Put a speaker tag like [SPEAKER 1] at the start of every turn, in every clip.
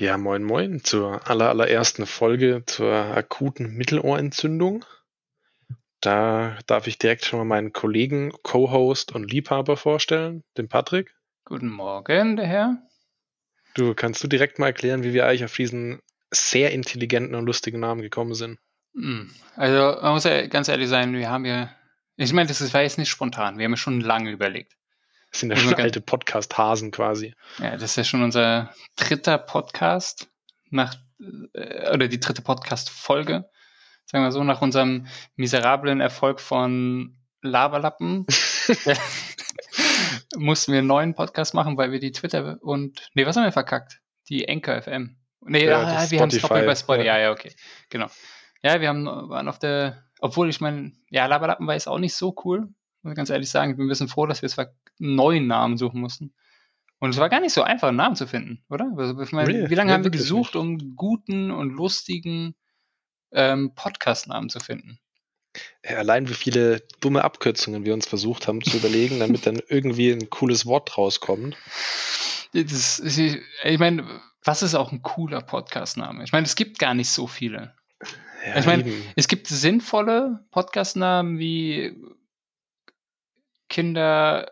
[SPEAKER 1] Ja, moin moin zur aller, allerersten Folge zur akuten Mittelohrentzündung. Da darf ich direkt schon mal meinen Kollegen, Co-Host und Liebhaber vorstellen, den Patrick.
[SPEAKER 2] Guten Morgen, der Herr.
[SPEAKER 1] Du, kannst du direkt mal erklären, wie wir eigentlich auf diesen sehr intelligenten und lustigen Namen gekommen sind?
[SPEAKER 2] Hm, Also, man muss ja ganz ehrlich sein, wir haben ja, ich meine, das war jetzt nicht spontan, wir haben ja schon lange überlegt.
[SPEAKER 1] Das sind ja
[SPEAKER 2] Also
[SPEAKER 1] schon alte Podcast-Hasen quasi.
[SPEAKER 2] Ja, das ist ja schon unser dritter Podcast nach, äh, oder die dritte Podcast-Folge, sagen wir so, nach unserem miserablen Erfolg von Laberlappen. äh, mussten wir einen neuen Podcast machen, weil wir die Twitter und, nee, was haben wir verkackt? Die Anchor FM. Nee,
[SPEAKER 1] Ja,
[SPEAKER 2] ah, wir haben es doppelt bei Spotify.
[SPEAKER 1] ja.
[SPEAKER 2] Ja, okay. Genau. Ja, wir haben, waren auf der, obwohl ich meine, ja, Laberlappen war jetzt auch nicht so cool, muss ich ganz ehrlich sagen. Ich bin ein bisschen froh, dass wir zwar einen neuen Namen suchen mussten. Und es war gar nicht so einfach, einen Namen zu finden, oder? Also, meine,
[SPEAKER 1] Nee,
[SPEAKER 2] wie lange
[SPEAKER 1] nee,
[SPEAKER 2] haben wir gesucht,
[SPEAKER 1] nicht.
[SPEAKER 2] um guten und lustigen ähm, Podcast-Namen zu finden?
[SPEAKER 1] Ja, Allein wie viele dumme Abkürzungen wir uns versucht haben zu überlegen, damit dann irgendwie ein cooles Wort rauskommt.
[SPEAKER 2] Das, ist- ich meine, was ist auch ein cooler Podcast-Name? Ich meine, es gibt gar nicht so viele.
[SPEAKER 1] Ja,
[SPEAKER 2] Ich meine,
[SPEAKER 1] eben.
[SPEAKER 2] Es gibt sinnvolle Podcast-Namen wie Kinder.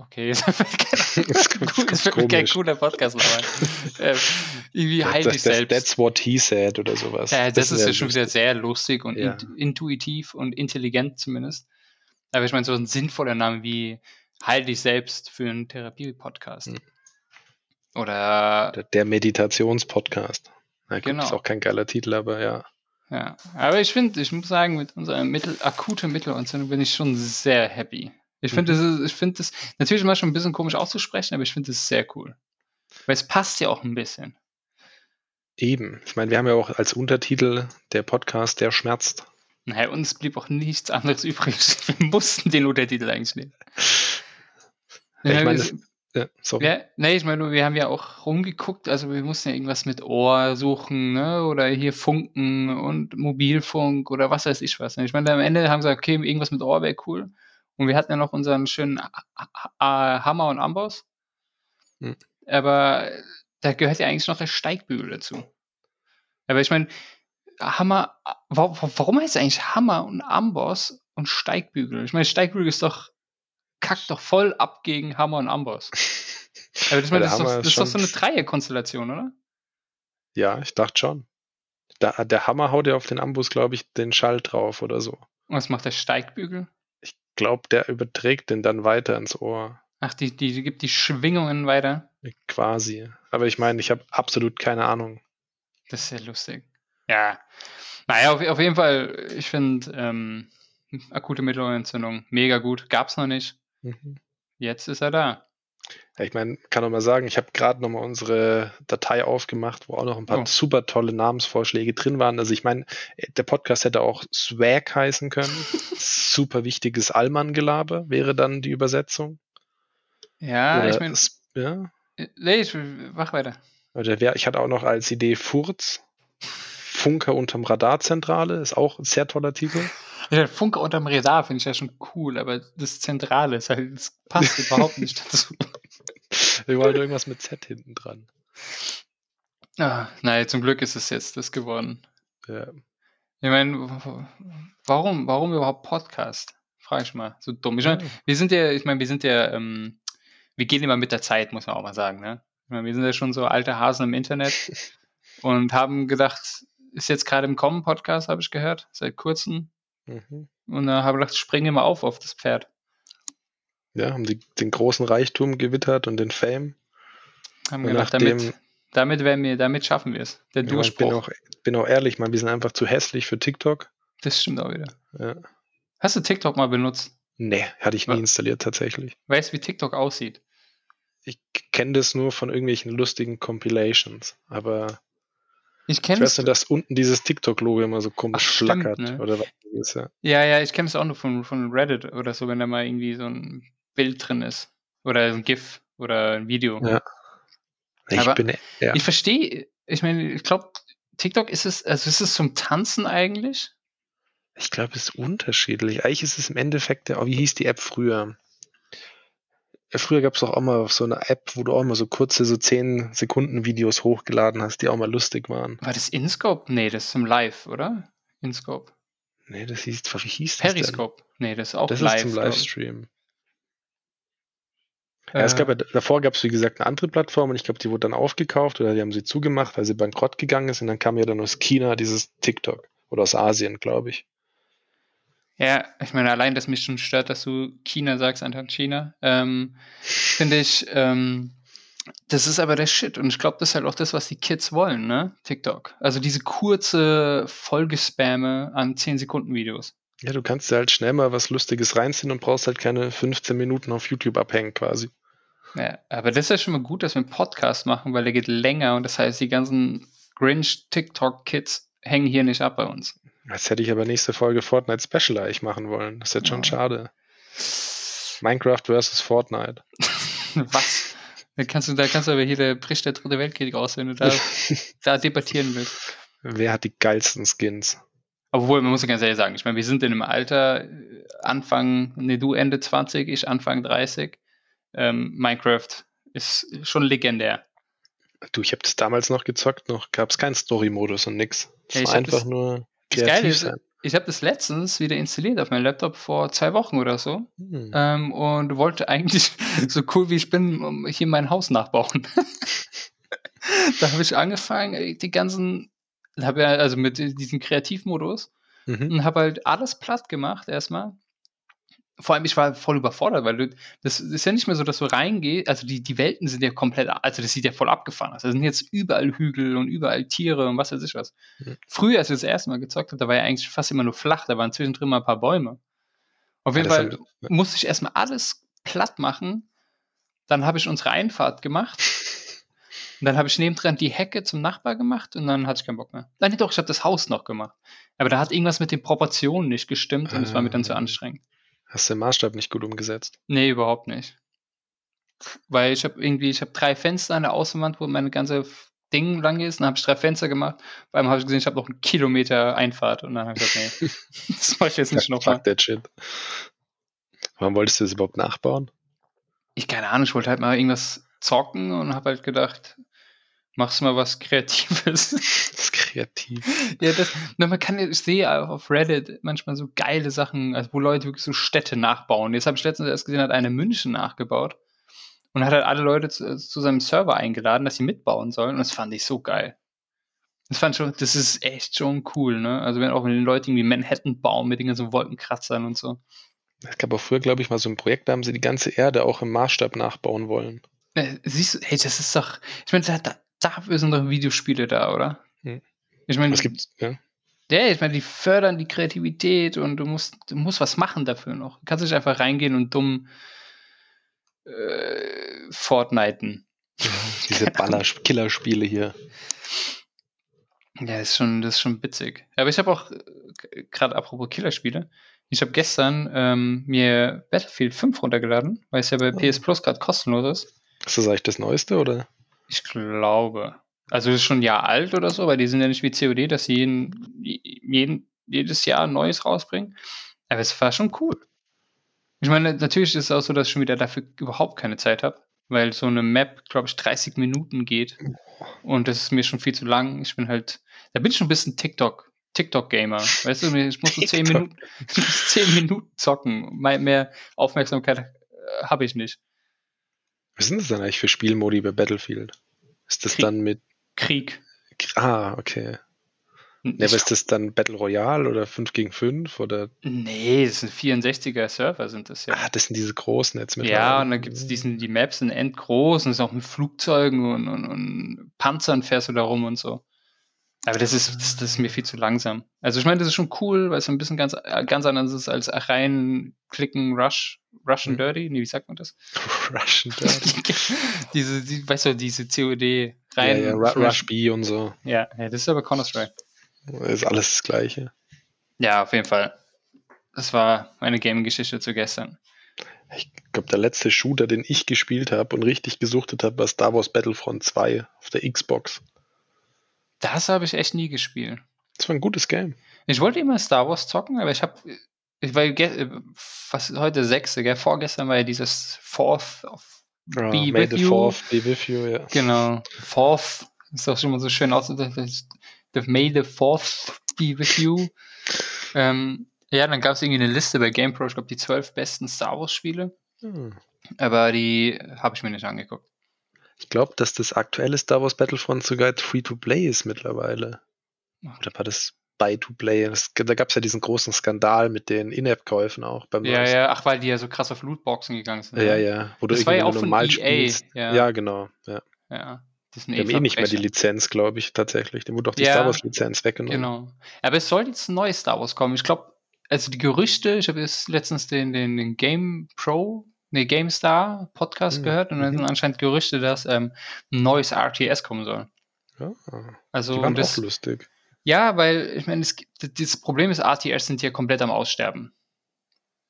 [SPEAKER 2] Okay, kein,
[SPEAKER 1] Das ist
[SPEAKER 2] fällt mir kein cooler Podcast-Name. ein. ähm, irgendwie
[SPEAKER 1] Das-
[SPEAKER 2] heil
[SPEAKER 1] das-
[SPEAKER 2] dich
[SPEAKER 1] das-
[SPEAKER 2] selbst.
[SPEAKER 1] That's what he said oder sowas.
[SPEAKER 2] Ja, das, ist ja schon wieder sehr lustig und
[SPEAKER 1] Ja.
[SPEAKER 2] int intuitiv und intelligent zumindest. Aber ich meine, so ein sinnvoller Name wie Heil dich selbst für einen Therapie-Podcast.
[SPEAKER 1] Hm.
[SPEAKER 2] Oder,
[SPEAKER 1] Der, der Meditationspodcast. Na gut,
[SPEAKER 2] Genau.
[SPEAKER 1] ist auch kein geiler Titel, aber ja.
[SPEAKER 2] ja. Aber ich finde, ich muss sagen, mit unserer Mittel, akute Mittelentzündung bin ich schon sehr happy. Ich finde,
[SPEAKER 1] Mhm.
[SPEAKER 2] das ich finde das natürlich immer schon ein bisschen komisch auszusprechen, aber ich finde das sehr cool. Weil es passt ja auch ein bisschen.
[SPEAKER 1] Eben. Ich meine, wir haben ja auch als Untertitel der Podcast, der schmerzt.
[SPEAKER 2] Naja, uns blieb auch nichts anderes übrig. Wir mussten den Untertitel eigentlich nehmen.
[SPEAKER 1] Ja, ich meine, das- Ja, sorry.
[SPEAKER 2] Ja, nee, ich meine, nur, wir haben ja auch rumgeguckt, also wir mussten ja irgendwas mit Ohr suchen, ne? Oder hier Funken und Mobilfunk oder was weiß ich was. Ich meine, am Ende haben sie gesagt, okay, irgendwas mit Ohr wäre cool. Und wir hatten ja noch unseren schönen Ha- Hammer und Amboss.
[SPEAKER 1] Hm.
[SPEAKER 2] Aber da gehört ja eigentlich noch der Steigbügel dazu. Aber ich meine, Hammer, wa- wa- warum heißt es eigentlich Hammer und Amboss und Steigbügel? Ich meine, Steigbügel ist doch, kackt doch voll ab gegen Hammer und Amboss. Aber ich meine, das, ist doch, das
[SPEAKER 1] ist
[SPEAKER 2] doch so eine Dreierkonstellation, oder?
[SPEAKER 1] Ja, ich dachte schon. Da, der Hammer haut ja auf den Ambus, glaube ich, den Schall drauf oder so.
[SPEAKER 2] Und was macht der Steigbügel?
[SPEAKER 1] Glaube, der überträgt den dann weiter ins Ohr.
[SPEAKER 2] Ach, die, die, die gibt die Schwingungen weiter.
[SPEAKER 1] Quasi. Aber ich meine, ich habe absolut keine Ahnung.
[SPEAKER 2] Das ist ja lustig. Ja. Naja, auf, auf jeden Fall, ich finde ähm, akute Mittelohrentzündung mega gut. Gab's noch nicht.
[SPEAKER 1] Mhm.
[SPEAKER 2] Jetzt ist er da.
[SPEAKER 1] Ja, ich meine, kann doch mal sagen, ich habe gerade nochmal unsere Datei aufgemacht, wo auch noch ein paar
[SPEAKER 2] Oh.
[SPEAKER 1] super tolle Namensvorschläge drin waren. Also ich meine, der Podcast hätte auch Swag heißen können. super wichtiges Allmann-Gelaber wäre dann die Übersetzung.
[SPEAKER 2] Ja,
[SPEAKER 1] Oder
[SPEAKER 2] ich meine,
[SPEAKER 1] ja,
[SPEAKER 2] nee, ich mach weiter.
[SPEAKER 1] oder wär, ich hatte auch noch als Idee Furz. Funker unterm Radarzentrale ist auch ein sehr toller Titel.
[SPEAKER 2] Ja, Funke unterm Radar finde ich ja schon cool, aber das Zentrale ist halt, das passt überhaupt nicht dazu.
[SPEAKER 1] Wir wollen irgendwas mit Z hinten dran.
[SPEAKER 2] Ah, naja, zum Glück ist es jetzt das geworden.
[SPEAKER 1] Ja.
[SPEAKER 2] Ich meine, warum, warum überhaupt Podcast? Frage ich mal. So dumm. Ich meine, wir sind ja, ich meine, wir sind ja, ähm, wir gehen immer mit der Zeit, muss man auch mal sagen, ne? Ich meine, wir sind ja schon so alte Hasen im Internet und haben gedacht, ist jetzt gerade im Kommen Podcast, habe ich gehört, seit kurzem.
[SPEAKER 1] Mhm.
[SPEAKER 2] Und da habe ich gedacht, springen wir mal auf auf das Pferd.
[SPEAKER 1] ja, haben die, den großen Reichtum gewittert und den Fame.
[SPEAKER 2] Haben
[SPEAKER 1] Und
[SPEAKER 2] gedacht,
[SPEAKER 1] nachdem-
[SPEAKER 2] damit, damit werden wir, damit schaffen wir es. Der
[SPEAKER 1] Ja, ich bin
[SPEAKER 2] Durchbruch.
[SPEAKER 1] auch, bin auch ehrlich, man, wir sind einfach zu hässlich für TikTok.
[SPEAKER 2] Das stimmt auch wieder.
[SPEAKER 1] Ja.
[SPEAKER 2] Hast du TikTok mal benutzt?
[SPEAKER 1] Nee, hatte ich nie
[SPEAKER 2] Ja.
[SPEAKER 1] installiert tatsächlich.
[SPEAKER 2] Weißt du, wie TikTok aussieht?
[SPEAKER 1] Ich kenne das nur von irgendwelchen lustigen Compilations. Aber
[SPEAKER 2] Ich
[SPEAKER 1] ich
[SPEAKER 2] kenne
[SPEAKER 1] weiß nur, dass unten dieses TikTok-Logo immer so komisch
[SPEAKER 2] Ach, stimmt,
[SPEAKER 1] flackert.
[SPEAKER 2] ne?
[SPEAKER 1] Oder was ist, ja.
[SPEAKER 2] Ja, ja, ich kenne es auch nur von, von Reddit oder so, wenn da mal irgendwie so ein Bild drin ist. Oder ein GIF oder ein Video.
[SPEAKER 1] Ja. Ich
[SPEAKER 2] Aber
[SPEAKER 1] bin, ja.
[SPEAKER 2] Ich verstehe, ich meine, ich glaube, TikTok ist es, also ist es zum Tanzen eigentlich?
[SPEAKER 1] Ich glaube, es ist unterschiedlich. Eigentlich ist es im Endeffekt, der, oh, wie hieß die App früher? Früher gab es auch mal so eine App, wo du auch mal so kurze, so 10 Sekunden Videos hochgeladen hast, die auch mal lustig waren.
[SPEAKER 2] War das InScope? Nee, das ist im Live, oder? InScope.
[SPEAKER 1] Nee, das hieß, wie hieß
[SPEAKER 2] das Periscope. Nee, das ist auch
[SPEAKER 1] das
[SPEAKER 2] live.
[SPEAKER 1] Das ist zum Livestream. Ja, es gab ja, davor gab es, wie gesagt, eine andere Plattform und ich glaube, die wurde dann aufgekauft oder die haben sie zugemacht, weil sie bankrott gegangen ist und dann kam ja dann aus China dieses TikTok oder aus Asien, glaube ich.
[SPEAKER 2] Ja, ich meine, allein, dass mich schon stört, dass du China sagst anstatt China, ähm, finde ich, ähm, das ist aber der Shit. Und ich glaube, das ist halt auch das, was die Kids wollen, ne? TikTok. Also diese kurze Folgespamme an 10 Sekunden Videos.
[SPEAKER 1] Ja, du kannst dir halt schnell mal was Lustiges reinziehen und brauchst halt keine 15 Minuten auf YouTube abhängen quasi.
[SPEAKER 2] Ja, aber das ist ja schon mal gut, dass wir einen Podcast machen, weil der geht länger und das heißt, die ganzen Grinch-TikTok-Kids hängen hier nicht ab bei uns.
[SPEAKER 1] Jetzt hätte ich aber nächste Folge Fortnite Special eigentlich machen wollen. Das ist jetzt schon oh. schade. Minecraft versus Fortnite.
[SPEAKER 2] Was? Da kannst du, da kannst du aber hier der bricht der dritte Weltkrieg aus, wenn du da, da debattieren willst.
[SPEAKER 1] Wer hat die geilsten Skins?
[SPEAKER 2] Obwohl, man muss ja ganz ehrlich sagen, ich meine, wir sind in einem Alter, äh, Anfang, ne, du Ende 20, ich Anfang 30. Ähm, Minecraft ist schon legendär.
[SPEAKER 1] Du, ich habe das damals noch gezockt, noch gab es keinen Story-Modus und nix. Es ja, war einfach das, nur
[SPEAKER 2] das Geile ist, sein. Ich habe das letztens wieder installiert auf meinem Laptop vor zwei Wochen oder so hm. ähm, und wollte eigentlich, so cool wie ich bin, hier mein Haus nachbauen. da habe ich angefangen, äh, die ganzen habe ja also mit diesem Kreativmodus mhm. und habe halt alles platt gemacht erstmal. Vor allem, ich war voll überfordert, weil du, das ist ja nicht mehr so, dass du reingehst, also die, die Welten sind ja komplett, also das sieht ja voll abgefahren aus. Da sind jetzt überall Hügel und überall Tiere und was weiß ich was. Mhm. Früher, als ich das erste Mal gezockt habe, da war ja eigentlich fast immer nur flach, da waren zwischendrin mal ein paar Bäume. Auf jeden ja, Fall ja. musste ich erstmal alles platt machen. Dann habe ich unsere Einfahrt gemacht. Und dann habe ich nebendran die Hecke zum Nachbar gemacht und dann hatte ich keinen Bock mehr. Nein, doch, ich habe das Haus noch gemacht. Aber da hat irgendwas mit den Proportionen nicht gestimmt und es war mir dann zu ah. anstrengend.
[SPEAKER 1] Hast du den Maßstab nicht gut umgesetzt?
[SPEAKER 2] Nee, überhaupt nicht. Weil ich habe irgendwie, ich habe drei Fenster an der Außenwand, wo meine ganze Ding lang ist. Dann habe ich drei Fenster gemacht. Bei einem habe ich gesehen, ich habe noch einen Kilometer Einfahrt. Und dann habe ich gesagt, nee, das mache ich jetzt nicht nochmal.
[SPEAKER 1] Fuck that shit. Warum wolltest du das überhaupt nachbauen?
[SPEAKER 2] Ich keine Ahnung, ich wollte halt mal irgendwas zocken und habe halt gedacht, machst mal was Kreatives.
[SPEAKER 1] Kreativ.
[SPEAKER 2] ja, das, man kann, ich sehe auf Reddit manchmal so geile Sachen, also wo Leute wirklich so Städte nachbauen. Jetzt habe ich letztens erst gesehen, hat eine München nachgebaut und hat halt alle Leute zu, zu, seinem Server eingeladen, dass sie mitbauen sollen. Und das fand ich so geil. Das fand schon, das ist echt schon cool, ne? Also wenn auch wenn die Leute irgendwie Manhattan bauen mit den ganzen Wolkenkratzern und so.
[SPEAKER 1] Es gab auch früher, glaube ich, mal so ein Projekt, da haben sie die ganze Erde auch im Maßstab nachbauen wollen.
[SPEAKER 2] Äh, siehst du, hey, das ist doch, ich meine, da, dafür sind doch Videospiele da, oder? Hm. Ich meine,
[SPEAKER 1] was gibt's? Ja.
[SPEAKER 2] Ja, ich meine, die fördern die Kreativität und du musst, du musst was machen dafür noch. Du kannst nicht einfach reingehen und dumm äh, Fortniten.
[SPEAKER 1] Diese Baller-Killerspiele hier.
[SPEAKER 2] Ja, das ist schon, das ist schon witzig. Aber ich habe auch, äh, gerade apropos Killerspiele, ich habe gestern ähm, mir Battlefield 5 runtergeladen, weil es ja bei oh. PS Plus gerade kostenlos ist.
[SPEAKER 1] Ist das eigentlich das Neueste, oder?
[SPEAKER 2] Ich glaube. Also ist schon ein Jahr alt oder so, weil die sind ja nicht wie COD, dass sie jeden, jeden, jedes Jahr ein neues rausbringen. Aber es war schon cool. Ich meine, natürlich ist es auch so, dass ich schon wieder dafür überhaupt keine Zeit habe, weil so eine Map, glaube ich, 30 Minuten geht. Und das ist mir schon viel zu lang. Ich bin halt, da bin ich schon ein bisschen TikTok, TikTok-Gamer. Weißt du, ich muss so 10 Minuten, 10 Minuten zocken. Mehr Aufmerksamkeit äh, habe ich nicht.
[SPEAKER 1] Was sind das denn eigentlich für Spielmodi bei Battlefield? Ist das
[SPEAKER 2] Krieg.
[SPEAKER 1] dann mit.
[SPEAKER 2] Krieg.
[SPEAKER 1] Ah, okay. Nee, aber ist das dann Battle Royale oder 5 gegen 5 oder?
[SPEAKER 2] Nee, das sind 64er Server sind das ja.
[SPEAKER 1] Ah, das sind diese großen jetzt
[SPEAKER 2] mit. Ja, und dann gibt es diesen, die Maps sind endgroß und es ist auch mit Flugzeugen und, und, und Panzern fährst du da rum und so. Aber das ist, das, das, ist mir viel zu langsam. Also ich meine, das ist schon cool, weil es ein bisschen ganz, ganz anders ist als rein klicken, Rush, Russian hm. Dirty. Nee, wie sagt man das?
[SPEAKER 1] Russian Dirty.
[SPEAKER 2] diese, die, weißt du, diese COD rein.
[SPEAKER 1] Ja, ja, Rush B und so.
[SPEAKER 2] Ja, ja das ist aber Counter-Strike.
[SPEAKER 1] Ist alles das Gleiche.
[SPEAKER 2] Ja, auf jeden Fall. Das war meine Gaming-Geschichte zu gestern.
[SPEAKER 1] Ich glaube, der letzte Shooter, den ich gespielt habe und richtig gesuchtet habe, war Star Wars Battlefront 2 auf der Xbox.
[SPEAKER 2] Das habe ich echt nie gespielt.
[SPEAKER 1] Das war ein gutes Game.
[SPEAKER 2] Ich wollte immer Star Wars zocken, aber ich habe ich war äh, was heute sechste, gell? Vorgestern war ja dieses Fourth of
[SPEAKER 1] Ja,
[SPEAKER 2] Be
[SPEAKER 1] May
[SPEAKER 2] with
[SPEAKER 1] the
[SPEAKER 2] you.
[SPEAKER 1] Fourth be with you, ja.
[SPEAKER 2] Genau. Fourth. Ist auch schon mal so schön aus. May the Fourth be with you. Ähm, ja, dann gab es irgendwie eine Liste bei GamePro, ich glaube die zwölf besten Star Wars Spiele.
[SPEAKER 1] Hm.
[SPEAKER 2] Aber die habe ich mir nicht angeguckt.
[SPEAKER 1] Ich glaube, dass das aktuelle Star Wars Battlefront sogar Free-to-Play ist mittlerweile. Oder war das Buy-to-Play? Das- Da gab es ja diesen großen Skandal mit den In-App-Käufen auch beim
[SPEAKER 2] Ja,
[SPEAKER 1] neuesten.
[SPEAKER 2] ja, ach, weil die ja so krass auf Lootboxen gegangen sind.
[SPEAKER 1] Ja,
[SPEAKER 2] ne?
[SPEAKER 1] ja. Wo du
[SPEAKER 2] Das war ja
[SPEAKER 1] irgendwie
[SPEAKER 2] auch von
[SPEAKER 1] normal
[SPEAKER 2] EA,
[SPEAKER 1] spielst.
[SPEAKER 2] ja.
[SPEAKER 1] Ja, genau. Ja.
[SPEAKER 2] Ja. Die sind
[SPEAKER 1] Die haben eh nicht mehr die Lizenz, glaube ich, tatsächlich. Dem wurde doch die
[SPEAKER 2] Ja,
[SPEAKER 1] Star Wars-Lizenz weggenommen.
[SPEAKER 2] Genau. Aber es soll jetzt ein neues Star Wars kommen. Ich glaube, also die Gerüchte, ich habe jetzt letztens den, den, den Game Pro, nee, GameStar Podcast
[SPEAKER 1] Mhm.
[SPEAKER 2] gehört und dann sind
[SPEAKER 1] Mhm.
[SPEAKER 2] anscheinend Gerüchte, dass ähm, ein neues RTS kommen soll.
[SPEAKER 1] Ja,
[SPEAKER 2] Also
[SPEAKER 1] die waren
[SPEAKER 2] das,
[SPEAKER 1] auch lustig.
[SPEAKER 2] ja, weil ich meine, es gibt- das Problem ist, RTS sind hier komplett am Aussterben.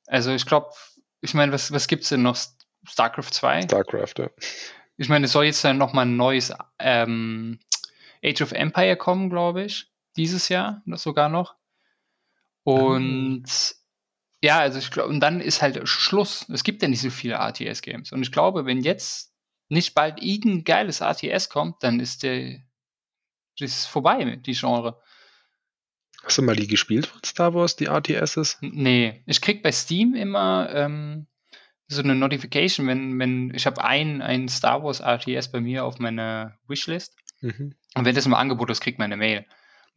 [SPEAKER 2] Also ich glaube, ich meine, was, was gibt's denn noch? StarCraft 2?
[SPEAKER 1] StarCraft, ja.
[SPEAKER 2] Ich meine, es soll jetzt dann nochmal ein neues ähm, Age of Empire kommen, glaube ich. Dieses Jahr sogar noch. Und ja, also ich glaube, und dann ist halt Schluss. Es gibt ja nicht so viele RTS-Games. Und ich glaube, wenn jetzt nicht bald irgendein geiles RTS kommt, dann ist der ist vorbei mit die Genre.
[SPEAKER 1] Hast du mal die gespielt von Star Wars, die RTSs?
[SPEAKER 2] Nee, ich krieg bei Steam immer ähm, so eine Notification, wenn, wenn ich habe ein, ein Star Wars RTS bei mir auf meiner Wishlist.
[SPEAKER 1] Mhm.
[SPEAKER 2] Und wenn das im Angebot ist, kriegt man eine Mail.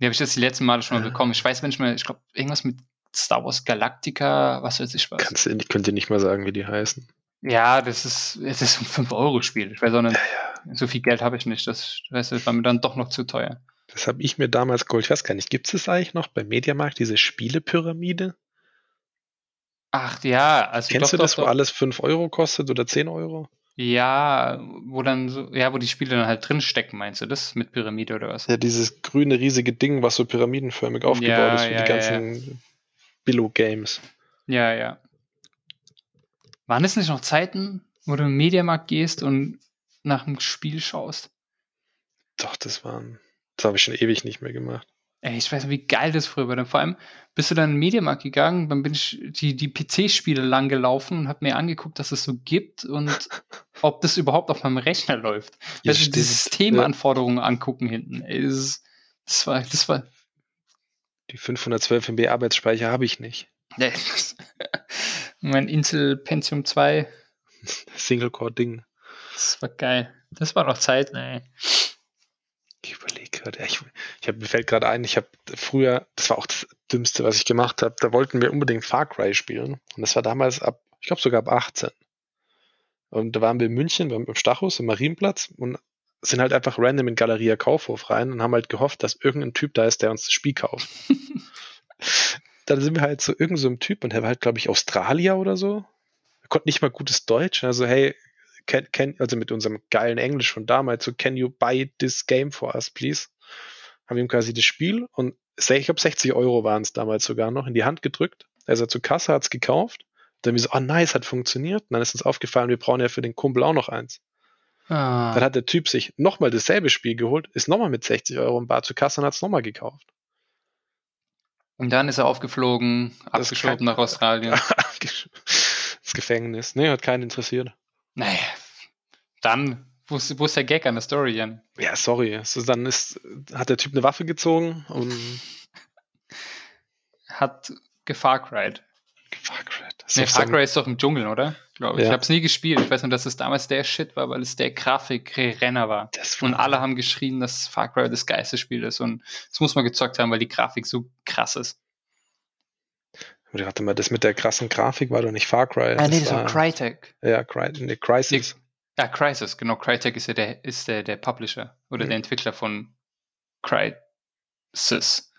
[SPEAKER 2] Die habe ich jetzt die letzten Male schon mal
[SPEAKER 1] Ah.
[SPEAKER 2] bekommen. Ich weiß manchmal, ich glaube, irgendwas mit Star Wars Galactica, was weiß ich was.
[SPEAKER 1] Kannst ich könnte nicht mal sagen, wie die heißen.
[SPEAKER 2] Ja, das ist, es ist ein 5-Euro-Spiel. Ich weiß auch nicht, so viel Geld habe ich nicht. Das, das war mir dann doch noch zu teuer.
[SPEAKER 1] Das habe ich mir damals geholt. Ich weiß gar nicht, gibt es das eigentlich noch beim Mediamarkt, diese Spielepyramide?
[SPEAKER 2] Ach ja, also
[SPEAKER 1] Kennst
[SPEAKER 2] doch,
[SPEAKER 1] du das,
[SPEAKER 2] doch,
[SPEAKER 1] wo
[SPEAKER 2] doch.
[SPEAKER 1] alles 5 Euro kostet oder 10 Euro?
[SPEAKER 2] Ja, wo dann so, ja, wo die Spiele dann halt drin stecken, meinst du das? Mit Pyramide oder was?
[SPEAKER 1] Ja, dieses grüne riesige Ding, was so pyramidenförmig aufgebaut
[SPEAKER 2] Ja,
[SPEAKER 1] ist für
[SPEAKER 2] ja,
[SPEAKER 1] die
[SPEAKER 2] ja,
[SPEAKER 1] ganzen Billo-Games.
[SPEAKER 2] Ja, ja. Waren es nicht noch Zeiten, wo du im Mediamarkt gehst und nach dem Spiel schaust?
[SPEAKER 1] Doch, das waren. Das habe ich schon ewig nicht mehr gemacht.
[SPEAKER 2] Ey, ich weiß nicht, wie geil das früher war. Dann Vor allem bist du dann in den Mediamarkt gegangen, dann bin ich die, die PC-Spiele lang gelaufen und habe mir angeguckt, dass es so gibt und ob das überhaupt auf meinem Rechner läuft.
[SPEAKER 1] Ja,
[SPEAKER 2] also die
[SPEAKER 1] stimmt.
[SPEAKER 2] Systemanforderungen angucken hinten. Ey, das, das war, das war,
[SPEAKER 1] Die 512 MB Arbeitsspeicher habe ich nicht.
[SPEAKER 2] das, mein Intel Pentium 2,
[SPEAKER 1] Single-Core-Ding.
[SPEAKER 2] das war geil. Das war noch Zeit, ey.
[SPEAKER 1] Ich überlege gerade. Ich, ich hab, mir fällt gerade ein, ich habe früher, das war auch das Dümmste, was ich gemacht habe, da wollten wir unbedingt Far Cry spielen. Und das war damals ab, ich glaube sogar ab 18. Und da waren wir in München beim, im Stachus, im Marienplatz und sind halt einfach random in Galeria Kaufhof rein und haben halt gehofft, dass irgendein Typ da ist, der uns das Spiel kauft. Dann sind wir halt zu irgendeinem so Typ und der war halt, glaube ich, Australier oder so. Er konnte nicht mal gutes Deutsch. Also, hey, can, can, also mit unserem geilen Englisch von damals, so can you buy this game for us, please? Haben ihm quasi das Spiel und ich glaube 60 Euro waren es damals sogar noch in die Hand gedrückt. Er ist ja zur Kasse, hat es gekauft. Dann wir so, oh nice, hat funktioniert. Und dann ist uns aufgefallen, wir brauchen ja für den Kumpel auch noch eins.
[SPEAKER 2] Ah,
[SPEAKER 1] Dann hat der Typ sich nochmal dasselbe Spiel geholt, ist nochmal mit 60 Euro im Bar zur Kasse und hat es nochmal gekauft.
[SPEAKER 2] und dann ist er aufgeflogen,
[SPEAKER 1] Das
[SPEAKER 2] abgeschoben
[SPEAKER 1] kein-
[SPEAKER 2] nach Australien.
[SPEAKER 1] das Gefängnis. Nee, hat keinen interessiert.
[SPEAKER 2] Naja, dann, wo ist, wo ist der Gag an der Story, Jan?
[SPEAKER 1] Ja, sorry. Also dann ist, hat der Typ eine Waffe gezogen und
[SPEAKER 2] Hat Gefar Cried.
[SPEAKER 1] Far Cry. Das ist
[SPEAKER 2] Nee, Far
[SPEAKER 1] so
[SPEAKER 2] Cry ist doch im Dschungel, oder? Glaube ich.
[SPEAKER 1] Ja.
[SPEAKER 2] Ich habe es nie gespielt. Ich weiß nur, dass es damals der Shit war, weil es der Grafikrenner war.
[SPEAKER 1] das
[SPEAKER 2] Und
[SPEAKER 1] war-
[SPEAKER 2] alle haben geschrien, dass Far Cry das geilste Spiel ist. Und das muss man gezockt haben, weil die Grafik so krass ist.
[SPEAKER 1] Oder Warte mal, das mit der krassen Grafik war doch nicht Far Cry.
[SPEAKER 2] Ah, nee,
[SPEAKER 1] das
[SPEAKER 2] das war Crytek.
[SPEAKER 1] Ja, Cry, nee, Crisis.
[SPEAKER 2] Ja, Crysis, genau. Crytek ist ja der, ist der, der Publisher oder
[SPEAKER 1] Mhm.
[SPEAKER 2] der Entwickler von Crysis.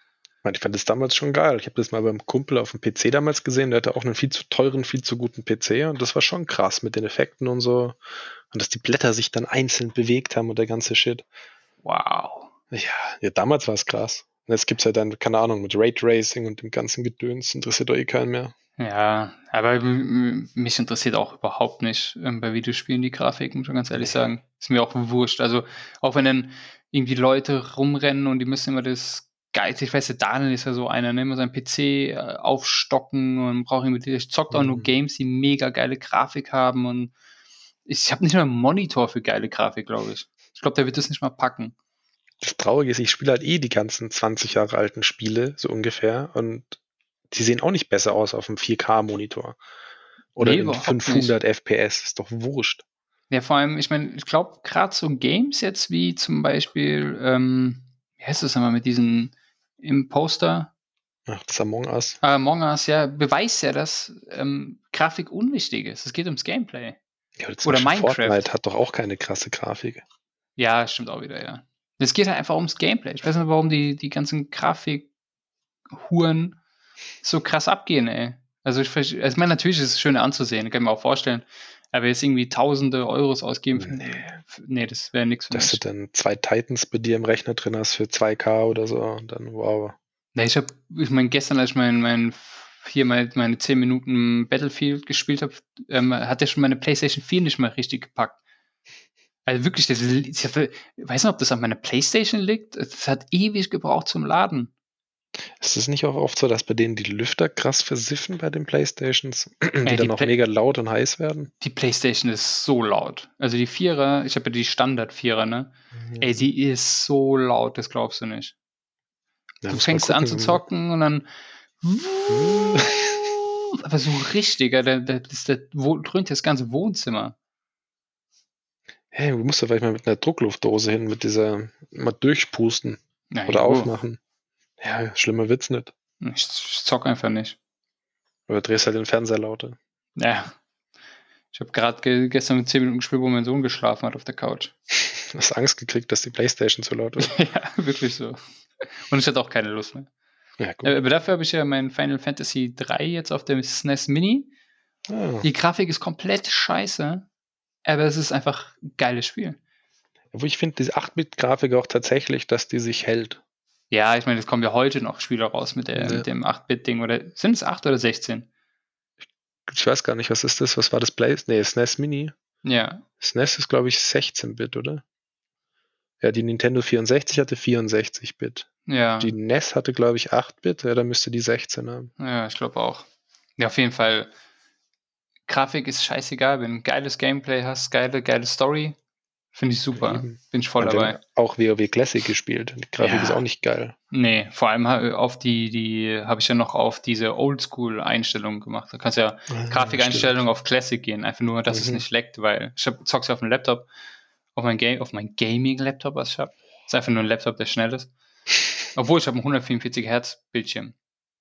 [SPEAKER 1] Ich meine, ich fand das damals schon geil. Ich habe das mal beim Kumpel auf dem PC damals gesehen. Der hatte auch einen viel zu teuren, viel zu guten PC. Und das war schon krass mit den Effekten und so. Und dass die Blätter sich dann einzeln bewegt haben und der ganze Shit.
[SPEAKER 2] Wow.
[SPEAKER 1] Ja, ja damals war es krass. Und jetzt gibt's ja dann, keine Ahnung, mit Raytracing und dem ganzen Gedöns. Interessiert doch eh keinen mehr.
[SPEAKER 2] Ja, aber mich interessiert auch überhaupt nicht ähm, bei Videospielen die Grafik, muss ich ganz ehrlich sagen. Ist mir auch wurscht. Also, auch wenn dann irgendwie Leute rumrennen und die müssen immer das geil. Ich weiß, der Daniel ist ja so einer, ne? Immer sein PC äh, aufstocken und braucht irgendwie, ich zockt auch nur
[SPEAKER 1] Mhm.
[SPEAKER 2] Games, die mega geile Grafik haben und ich habe nicht mal einen Monitor für geile Grafik, glaube ich. Ich glaube, der wird das nicht mal packen.
[SPEAKER 1] Das Traurige ist, ich spiele halt eh die ganzen 20 Jahre alten Spiele, so ungefähr, und die sehen auch nicht besser aus auf einem 4K-Monitor. Oder
[SPEAKER 2] Nee,
[SPEAKER 1] in
[SPEAKER 2] überhaupt
[SPEAKER 1] 500 FPS, ist doch wurscht.
[SPEAKER 2] Ja, vor allem, ich meine, ich glaube, gerade so Games jetzt wie zum Beispiel, ähm, wie heißt das nochmal mit diesen Imposter?
[SPEAKER 1] Ach, das Among Us.
[SPEAKER 2] Äh, Among Us, ja, beweist ja, dass ähm, Grafik unwichtig ist. Es geht ums Gameplay.
[SPEAKER 1] Ja,
[SPEAKER 2] Oder Minecraft.
[SPEAKER 1] Fortnite hat doch auch keine krasse Grafik.
[SPEAKER 2] Ja, stimmt auch wieder, ja. Es geht halt einfach ums Gameplay. Ich weiß nicht, warum die, die ganzen Grafikhuren so krass abgehen, ey. Also ich, also ich meine, natürlich ist es schön anzusehen, kann ich mir auch vorstellen. Aber jetzt irgendwie tausende Euros ausgeben für.
[SPEAKER 1] Nee.
[SPEAKER 2] für nee das wäre nichts für
[SPEAKER 1] Dass
[SPEAKER 2] mich.
[SPEAKER 1] du dann zwei Titans bei dir im Rechner drin hast für 2K oder so, und dann wow.
[SPEAKER 2] Nee, ich habe, ich meine, gestern, als ich mein, mein hier meine, meine 10 Minuten Battlefield gespielt habe, ähm, hat er schon meine PlayStation 4 nicht mal richtig gepackt. Also wirklich, das, ich weiß nicht, ob das an meiner PlayStation liegt. Es hat ewig gebraucht zum Laden.
[SPEAKER 1] Ist es nicht auch oft so, dass bei denen die Lüfter krass versiffen bei den Playstations, die
[SPEAKER 2] die
[SPEAKER 1] dann auch
[SPEAKER 2] Play-
[SPEAKER 1] mega laut und heiß werden?
[SPEAKER 2] Die PlayStation ist so laut. Also die Vierer, ich habe ja die Standard-Vierer, ne? Ey, die ist so laut, das glaubst du nicht.
[SPEAKER 1] Ja,
[SPEAKER 2] du fängst an zu zocken und dann. Aber so richtig, ja, da, da, das, da wo, dröhnt das ganze Wohnzimmer.
[SPEAKER 1] Hey, du musst da vielleicht mal mit einer Druckluftdose hin, mit dieser, mal durchpusten
[SPEAKER 2] Ja,
[SPEAKER 1] oder aufmachen. Ja, schlimmer wird's nicht.
[SPEAKER 2] Ich, zock einfach nicht.
[SPEAKER 1] Oder drehst halt den Fernseher lauter.
[SPEAKER 2] Ja. Ich habe gerade ge gestern mit 10 Minuten gespielt, wo mein Sohn geschlafen hat auf der Couch.
[SPEAKER 1] Du hast Angst gekriegt, dass die Playstation zu laut wird.
[SPEAKER 2] ja, wirklich so. Und ich hatte auch keine Lust mehr.
[SPEAKER 1] Ja, gut.
[SPEAKER 2] Aber dafür habe ich ja mein Final Fantasy 3 jetzt auf dem SNES Mini.
[SPEAKER 1] Ah,
[SPEAKER 2] Die Grafik ist komplett scheiße, aber es ist einfach ein geiles Spiel.
[SPEAKER 1] wo ich finde, diese 8-Bit-Grafik auch tatsächlich, dass die sich hält.
[SPEAKER 2] Ja, ich meine, es kommen ja heute noch Spiele raus mit, der,
[SPEAKER 1] Ja.
[SPEAKER 2] mit dem 8-Bit-Ding. Oder sind es 8 oder 16?
[SPEAKER 1] Ich weiß gar nicht, was ist das? Was war das Play? Nee, SNES Mini.
[SPEAKER 2] Ja.
[SPEAKER 1] SNES ist, glaube ich, 16-Bit, oder? Ja, die Nintendo 64 hatte 64-Bit.
[SPEAKER 2] Ja.
[SPEAKER 1] Die NES hatte, glaube ich, 8-Bit. Ja, da müsste die 16 haben.
[SPEAKER 2] Ja, ich glaube auch. Ja, auf jeden Fall. Grafik ist scheißegal, wenn du ein geiles Gameplay hast, geile, geile Story, finde ich super.
[SPEAKER 1] Eben.
[SPEAKER 2] Bin ich voll
[SPEAKER 1] Und
[SPEAKER 2] dabei.
[SPEAKER 1] auch WoW Classic gespielt. Die Grafik
[SPEAKER 2] Ja.
[SPEAKER 1] ist auch nicht geil.
[SPEAKER 2] Nee, vor allem auf die, die habe ich ja noch auf diese Oldschool-Einstellungen gemacht. Da kannst ja
[SPEAKER 1] Ah,
[SPEAKER 2] Grafikeinstellungen auf Classic gehen, einfach nur, dass es
[SPEAKER 1] Mhm.
[SPEAKER 2] nicht leckt, weil ich hab, zock's auf dem Laptop, auf mein Game, auf mein Gaming-Laptop, was ich habe. Ist einfach nur ein Laptop, der schnell ist. Obwohl ich habe einen 144 Hertz Bildschirm.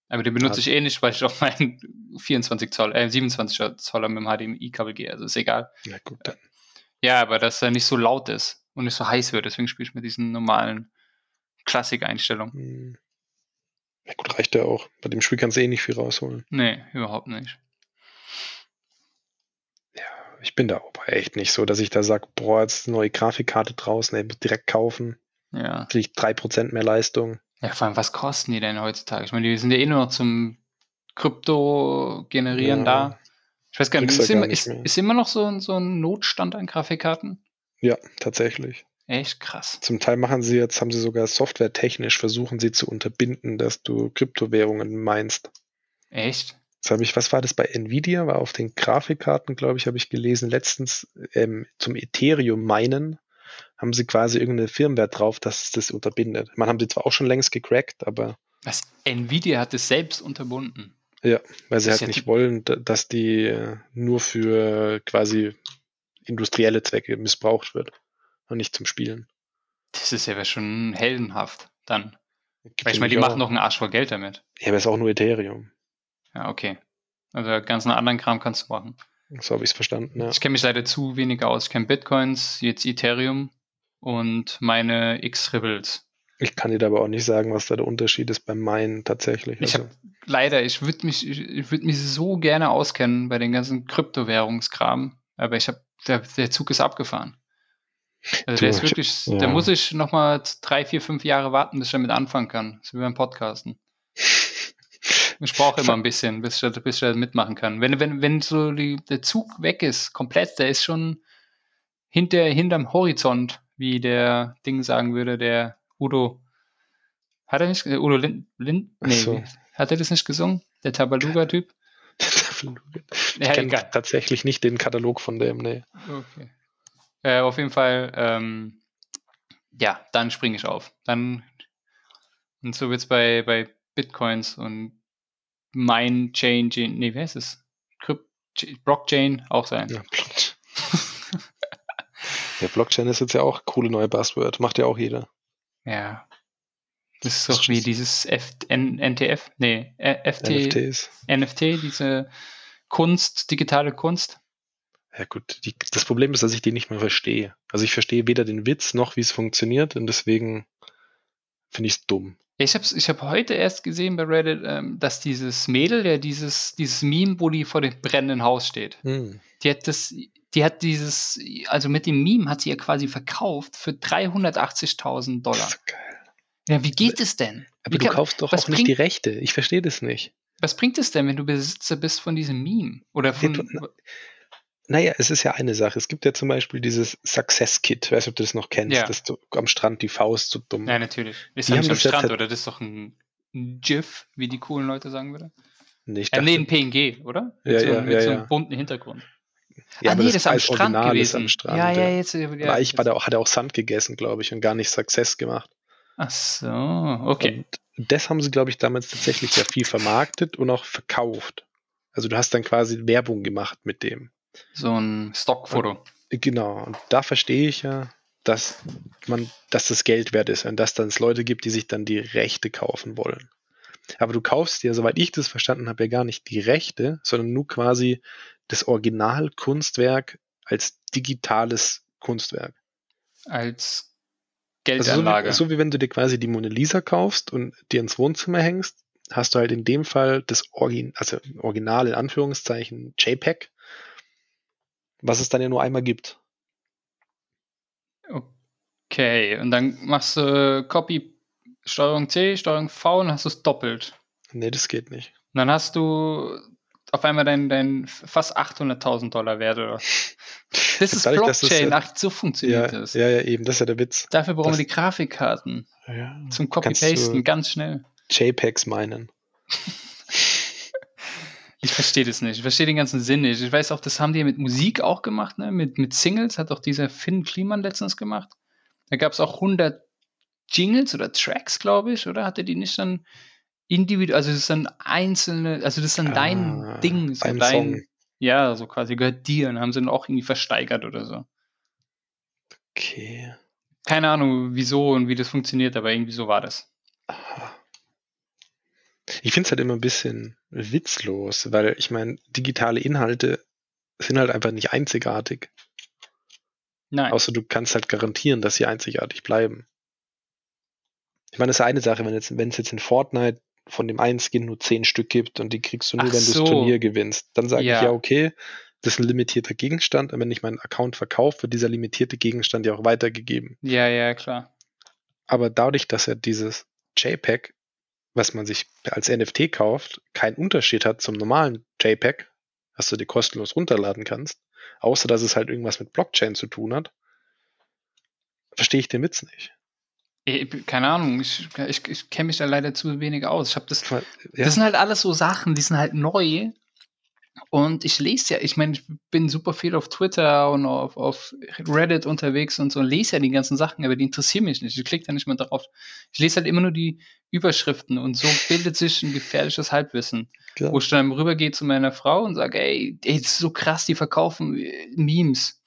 [SPEAKER 2] Aber den benutze
[SPEAKER 1] Ah.
[SPEAKER 2] ich eh nicht, weil ich auf meinen 24 Zoll, äh, 27 Zoller mit dem HDMI-Kabel gehe. Also ist egal.
[SPEAKER 1] Ja, gut, dann.
[SPEAKER 2] Ja, aber dass er nicht so laut ist und nicht so heiß wird, deswegen spiele ich mit diesen normalen Klassik-Einstellungen.
[SPEAKER 1] Hm. Ja, gut, reicht ja auch. Bei dem Spiel kannst du eh nicht viel rausholen.
[SPEAKER 2] Nee, überhaupt nicht.
[SPEAKER 1] Ich bin da aber echt nicht so, dass ich da sage, boah, jetzt eine neue Grafikkarte draußen, ey, direkt kaufen.
[SPEAKER 2] Ja.
[SPEAKER 1] Krieg ich 3% mehr Leistung.
[SPEAKER 2] Ja, vor allem, was kosten die denn heutzutage? Ich meine, die sind ja eh nur noch zum Krypto generieren
[SPEAKER 1] Ja.
[SPEAKER 2] da. Ich weiß gar nicht, ist, immer,
[SPEAKER 1] nicht
[SPEAKER 2] ist, ist immer noch so, ein- so ein Notstand an Grafikkarten?
[SPEAKER 1] Ja, tatsächlich.
[SPEAKER 2] Echt krass.
[SPEAKER 1] Zum Teil machen sie jetzt, haben sie sogar softwaretechnisch versuchen sie zu unterbinden, dass du Kryptowährungen meinst.
[SPEAKER 2] Echt?
[SPEAKER 1] Habe ich, was war das bei Nvidia? War auf den Grafikkarten, glaube ich, habe ich gelesen, letztens ähm, zum Ethereum meinen, haben sie quasi irgendeine Firmware drauf, dass es das unterbindet. Man haben sie zwar auch schon längst gecrackt, aber
[SPEAKER 2] Was? Nvidia hat es selbst unterbunden.
[SPEAKER 1] Weil sie halt
[SPEAKER 2] ja
[SPEAKER 1] nicht wollen, da- dass die äh, nur für quasi industrielle Zwecke missbraucht wird und nicht zum Spielen.
[SPEAKER 2] Das ist ja schon heldenhaft dann. Weil ich meine, die
[SPEAKER 1] auch.
[SPEAKER 2] machen noch einen Arsch voll Geld damit.
[SPEAKER 1] Ja, aber es ist auch nur Ethereum.
[SPEAKER 2] Ja, okay. Also ganzen anderen Kram kannst du machen.
[SPEAKER 1] So habe ich es verstanden. Ja.
[SPEAKER 2] Ich kenne mich leider zu wenig aus. Ich kenne Bitcoins, jetzt Ethereum und meine X-Ribbles.
[SPEAKER 1] Ich kann dir aber auch nicht sagen, was da der Unterschied ist beim Meinen tatsächlich.
[SPEAKER 2] Ich
[SPEAKER 1] Also,
[SPEAKER 2] habe leider, ich würde mich, ich, ich würde mich so gerne auskennen bei den ganzen Kryptowährungskram, aber ich habe, der, der Zug ist abgefahren. Also der ist
[SPEAKER 1] ich-
[SPEAKER 2] wirklich,
[SPEAKER 1] ja.
[SPEAKER 2] da muss ich noch mal drei, vier, fünf Jahre warten, bis ich damit anfangen kann. So wie beim Podcasten. Ich brauche immer ein bisschen, bis ich, bis ich da mitmachen kann. Wenn, wenn, wenn so die, der Zug weg ist, komplett, der ist schon hinter, hinterm Horizont, wie der Ding sagen würde, der Udo. Hat er nicht, äh, Udo Lind, Lind nee,
[SPEAKER 1] so.
[SPEAKER 2] hat er das nicht gesungen? Der Tabaluga-Typ?
[SPEAKER 1] Ich
[SPEAKER 2] Ja,
[SPEAKER 1] kenne
[SPEAKER 2] egal.
[SPEAKER 1] tatsächlich nicht den Katalog von dem, nee.
[SPEAKER 2] Okay. Äh, auf jeden Fall, ähm, ja, dann springe ich auf. Dann, und so wird es bei, bei Bitcoins und mein Chain, Chain- nee, wie heißt es? Crypt, Blockchain auch sein.
[SPEAKER 1] Ja, Blockchain. ja, Blockchain ist jetzt ja auch coole neue Buzzword. Macht ja auch jeder.
[SPEAKER 2] Ja. Das ist doch wie dieses F N NTF, nee, FT,
[SPEAKER 1] NFTs.
[SPEAKER 2] NFT, diese Kunst, digitale Kunst.
[SPEAKER 1] Ja gut, die, das Problem ist, dass ich die nicht mehr verstehe. Also ich verstehe weder den Witz noch, wie es funktioniert und deswegen finde ich es dumm.
[SPEAKER 2] Ich habe ich hab heute erst gesehen bei Reddit, ähm, dass dieses Mädel, der dieses, dieses Meme, wo die vor dem brennenden Haus steht,
[SPEAKER 1] Hm.
[SPEAKER 2] die hat das, die hat dieses, also mit dem Meme hat sie ja quasi verkauft für 380.000
[SPEAKER 1] Das
[SPEAKER 2] Dollar.
[SPEAKER 1] geil.
[SPEAKER 2] Ja, wie geht es denn?
[SPEAKER 1] Aber
[SPEAKER 2] Wie
[SPEAKER 1] du
[SPEAKER 2] kann-
[SPEAKER 1] kaufst doch
[SPEAKER 2] was
[SPEAKER 1] auch nicht die
[SPEAKER 2] bringt-
[SPEAKER 1] Rechte. Ich verstehe das nicht.
[SPEAKER 2] Was bringt es denn, wenn du Besitzer bist von diesem Meme? Oder von,
[SPEAKER 1] Ja, Naja, es ist ja eine Sache. Es gibt ja zum Beispiel dieses Success Kit. Ich weiß nicht, ob du das noch kennst.
[SPEAKER 2] Ja.
[SPEAKER 1] Das du am Strand die Faust so dumm.
[SPEAKER 2] ja, natürlich. Ist ja nicht am Strand,
[SPEAKER 1] halt-
[SPEAKER 2] oder? Das ist doch ein, GIF, wie die coolen Leute sagen würden.
[SPEAKER 1] Nee, ich
[SPEAKER 2] Ja,
[SPEAKER 1] dachte,
[SPEAKER 2] nee, ein PNG, oder?
[SPEAKER 1] Ja,
[SPEAKER 2] mit so,
[SPEAKER 1] ja,
[SPEAKER 2] mit
[SPEAKER 1] ja,
[SPEAKER 2] so
[SPEAKER 1] ja.
[SPEAKER 2] einem bunten Hintergrund.
[SPEAKER 1] ja,
[SPEAKER 2] ah, nee, das ist am Strand
[SPEAKER 1] Original ist
[SPEAKER 2] gewesen.
[SPEAKER 1] am Strand.
[SPEAKER 2] ja, ja,
[SPEAKER 1] ja.
[SPEAKER 2] jetzt. Ja,
[SPEAKER 1] Aber eigentlich war der, auch- hat er auch Sand gegessen, glaube ich, und gar nicht Success gemacht.
[SPEAKER 2] Ach so, okay.
[SPEAKER 1] Und das haben sie, glaube ich, damals tatsächlich ja viel vermarktet und auch verkauft. Also du hast dann quasi Werbung gemacht mit dem.
[SPEAKER 2] So ein Stockfoto.
[SPEAKER 1] Genau. Und da verstehe ich ja, dass man, dass das Geld wert ist und dass dann es Leute gibt, die sich dann die Rechte kaufen wollen. Aber du kaufst dir, soweit ich das verstanden habe, ja gar nicht die Rechte, sondern nur quasi das Originalkunstwerk als digitales Kunstwerk.
[SPEAKER 2] Als
[SPEAKER 1] Also so,
[SPEAKER 2] Geldanlage.
[SPEAKER 1] wie, so wie wenn du dir quasi die Mona Lisa kaufst und dir ins Wohnzimmer hängst, hast du halt in dem Fall das Origin, also Original in Anführungszeichen JPEG, was es dann ja nur einmal gibt.
[SPEAKER 2] okay, und dann machst du Copy, Steuerung C, Steuerung V und hast es doppelt.
[SPEAKER 1] Nee, das geht nicht.
[SPEAKER 2] Und dann hast du auf einmal dein, dein fast 800.000 Dollar Wert. Oder? Das ist
[SPEAKER 1] Dadurch, das
[SPEAKER 2] Blockchain.
[SPEAKER 1] ja-
[SPEAKER 2] Ach, so funktioniert
[SPEAKER 1] Ja,
[SPEAKER 2] das.
[SPEAKER 1] ja, ja, eben, das ist ja der Witz.
[SPEAKER 2] Dafür brauchen
[SPEAKER 1] Das-
[SPEAKER 2] wir die Grafikkarten
[SPEAKER 1] Ja,
[SPEAKER 2] zum Copy-Pasten ganz schnell.
[SPEAKER 1] JPEGs meinen.
[SPEAKER 2] Ich verstehe das nicht. Ich verstehe den ganzen Sinn nicht. Ich weiß auch, das haben die mit Musik auch gemacht, ne? Mit, mit Singles hat auch dieser Finn Kliman letztens gemacht. Da gab es auch 100 Jingles oder Tracks, glaube ich, oder? Hatte die nicht dann individuell, also das ist dann einzelne, also das ist dann
[SPEAKER 1] Ah,
[SPEAKER 2] dein Ding, so
[SPEAKER 1] dein Song.
[SPEAKER 2] ja, so quasi gehört dir und haben sie dann auch irgendwie versteigert oder so.
[SPEAKER 1] Okay.
[SPEAKER 2] Keine Ahnung, wieso und wie das funktioniert, aber irgendwie so war das.
[SPEAKER 1] Aha. Ich finde es halt immer ein bisschen witzlos, weil ich meine, digitale Inhalte sind halt einfach nicht einzigartig.
[SPEAKER 2] Nein.
[SPEAKER 1] Außer du kannst halt garantieren, dass sie einzigartig bleiben. Ich meine, das ist eine Sache, wenn jetzt, wenn es jetzt in Fortnite von dem einen Skin nur zehn Stück gibt und die kriegst du nur,
[SPEAKER 2] Ach
[SPEAKER 1] wenn du
[SPEAKER 2] so.
[SPEAKER 1] das Turnier gewinnst, dann sage
[SPEAKER 2] Ja.
[SPEAKER 1] ich ja, okay, das ist ein limitierter Gegenstand und wenn ich meinen Account verkaufe, wird dieser limitierte Gegenstand ja auch weitergegeben.
[SPEAKER 2] Ja, ja, klar.
[SPEAKER 1] Aber dadurch, dass er dieses JPEG, was man sich als NFT kauft, keinen Unterschied hat zum normalen JPEG, was du dir kostenlos runterladen kannst, außer dass es halt irgendwas mit Blockchain zu tun hat, verstehe ich den Witz nicht.
[SPEAKER 2] Ich, keine Ahnung, ich, ich, ich kenne mich da leider zu wenig aus. Ich habe das
[SPEAKER 1] Ja.
[SPEAKER 2] Das sind halt alles so Sachen, die sind halt neu. Und ich lese ja, ich meine, ich bin super viel auf Twitter und auf, auf Reddit unterwegs und so und lese ja die ganzen Sachen, aber die interessieren mich nicht. Ich klicke da nicht mehr drauf. Ich lese halt immer nur die Überschriften und so bildet sich ein gefährliches Halbwissen,
[SPEAKER 1] Klar.
[SPEAKER 2] wo ich dann rübergehe zu meiner Frau und sage, ey, ey, das ist so krass, die verkaufen äh, Memes.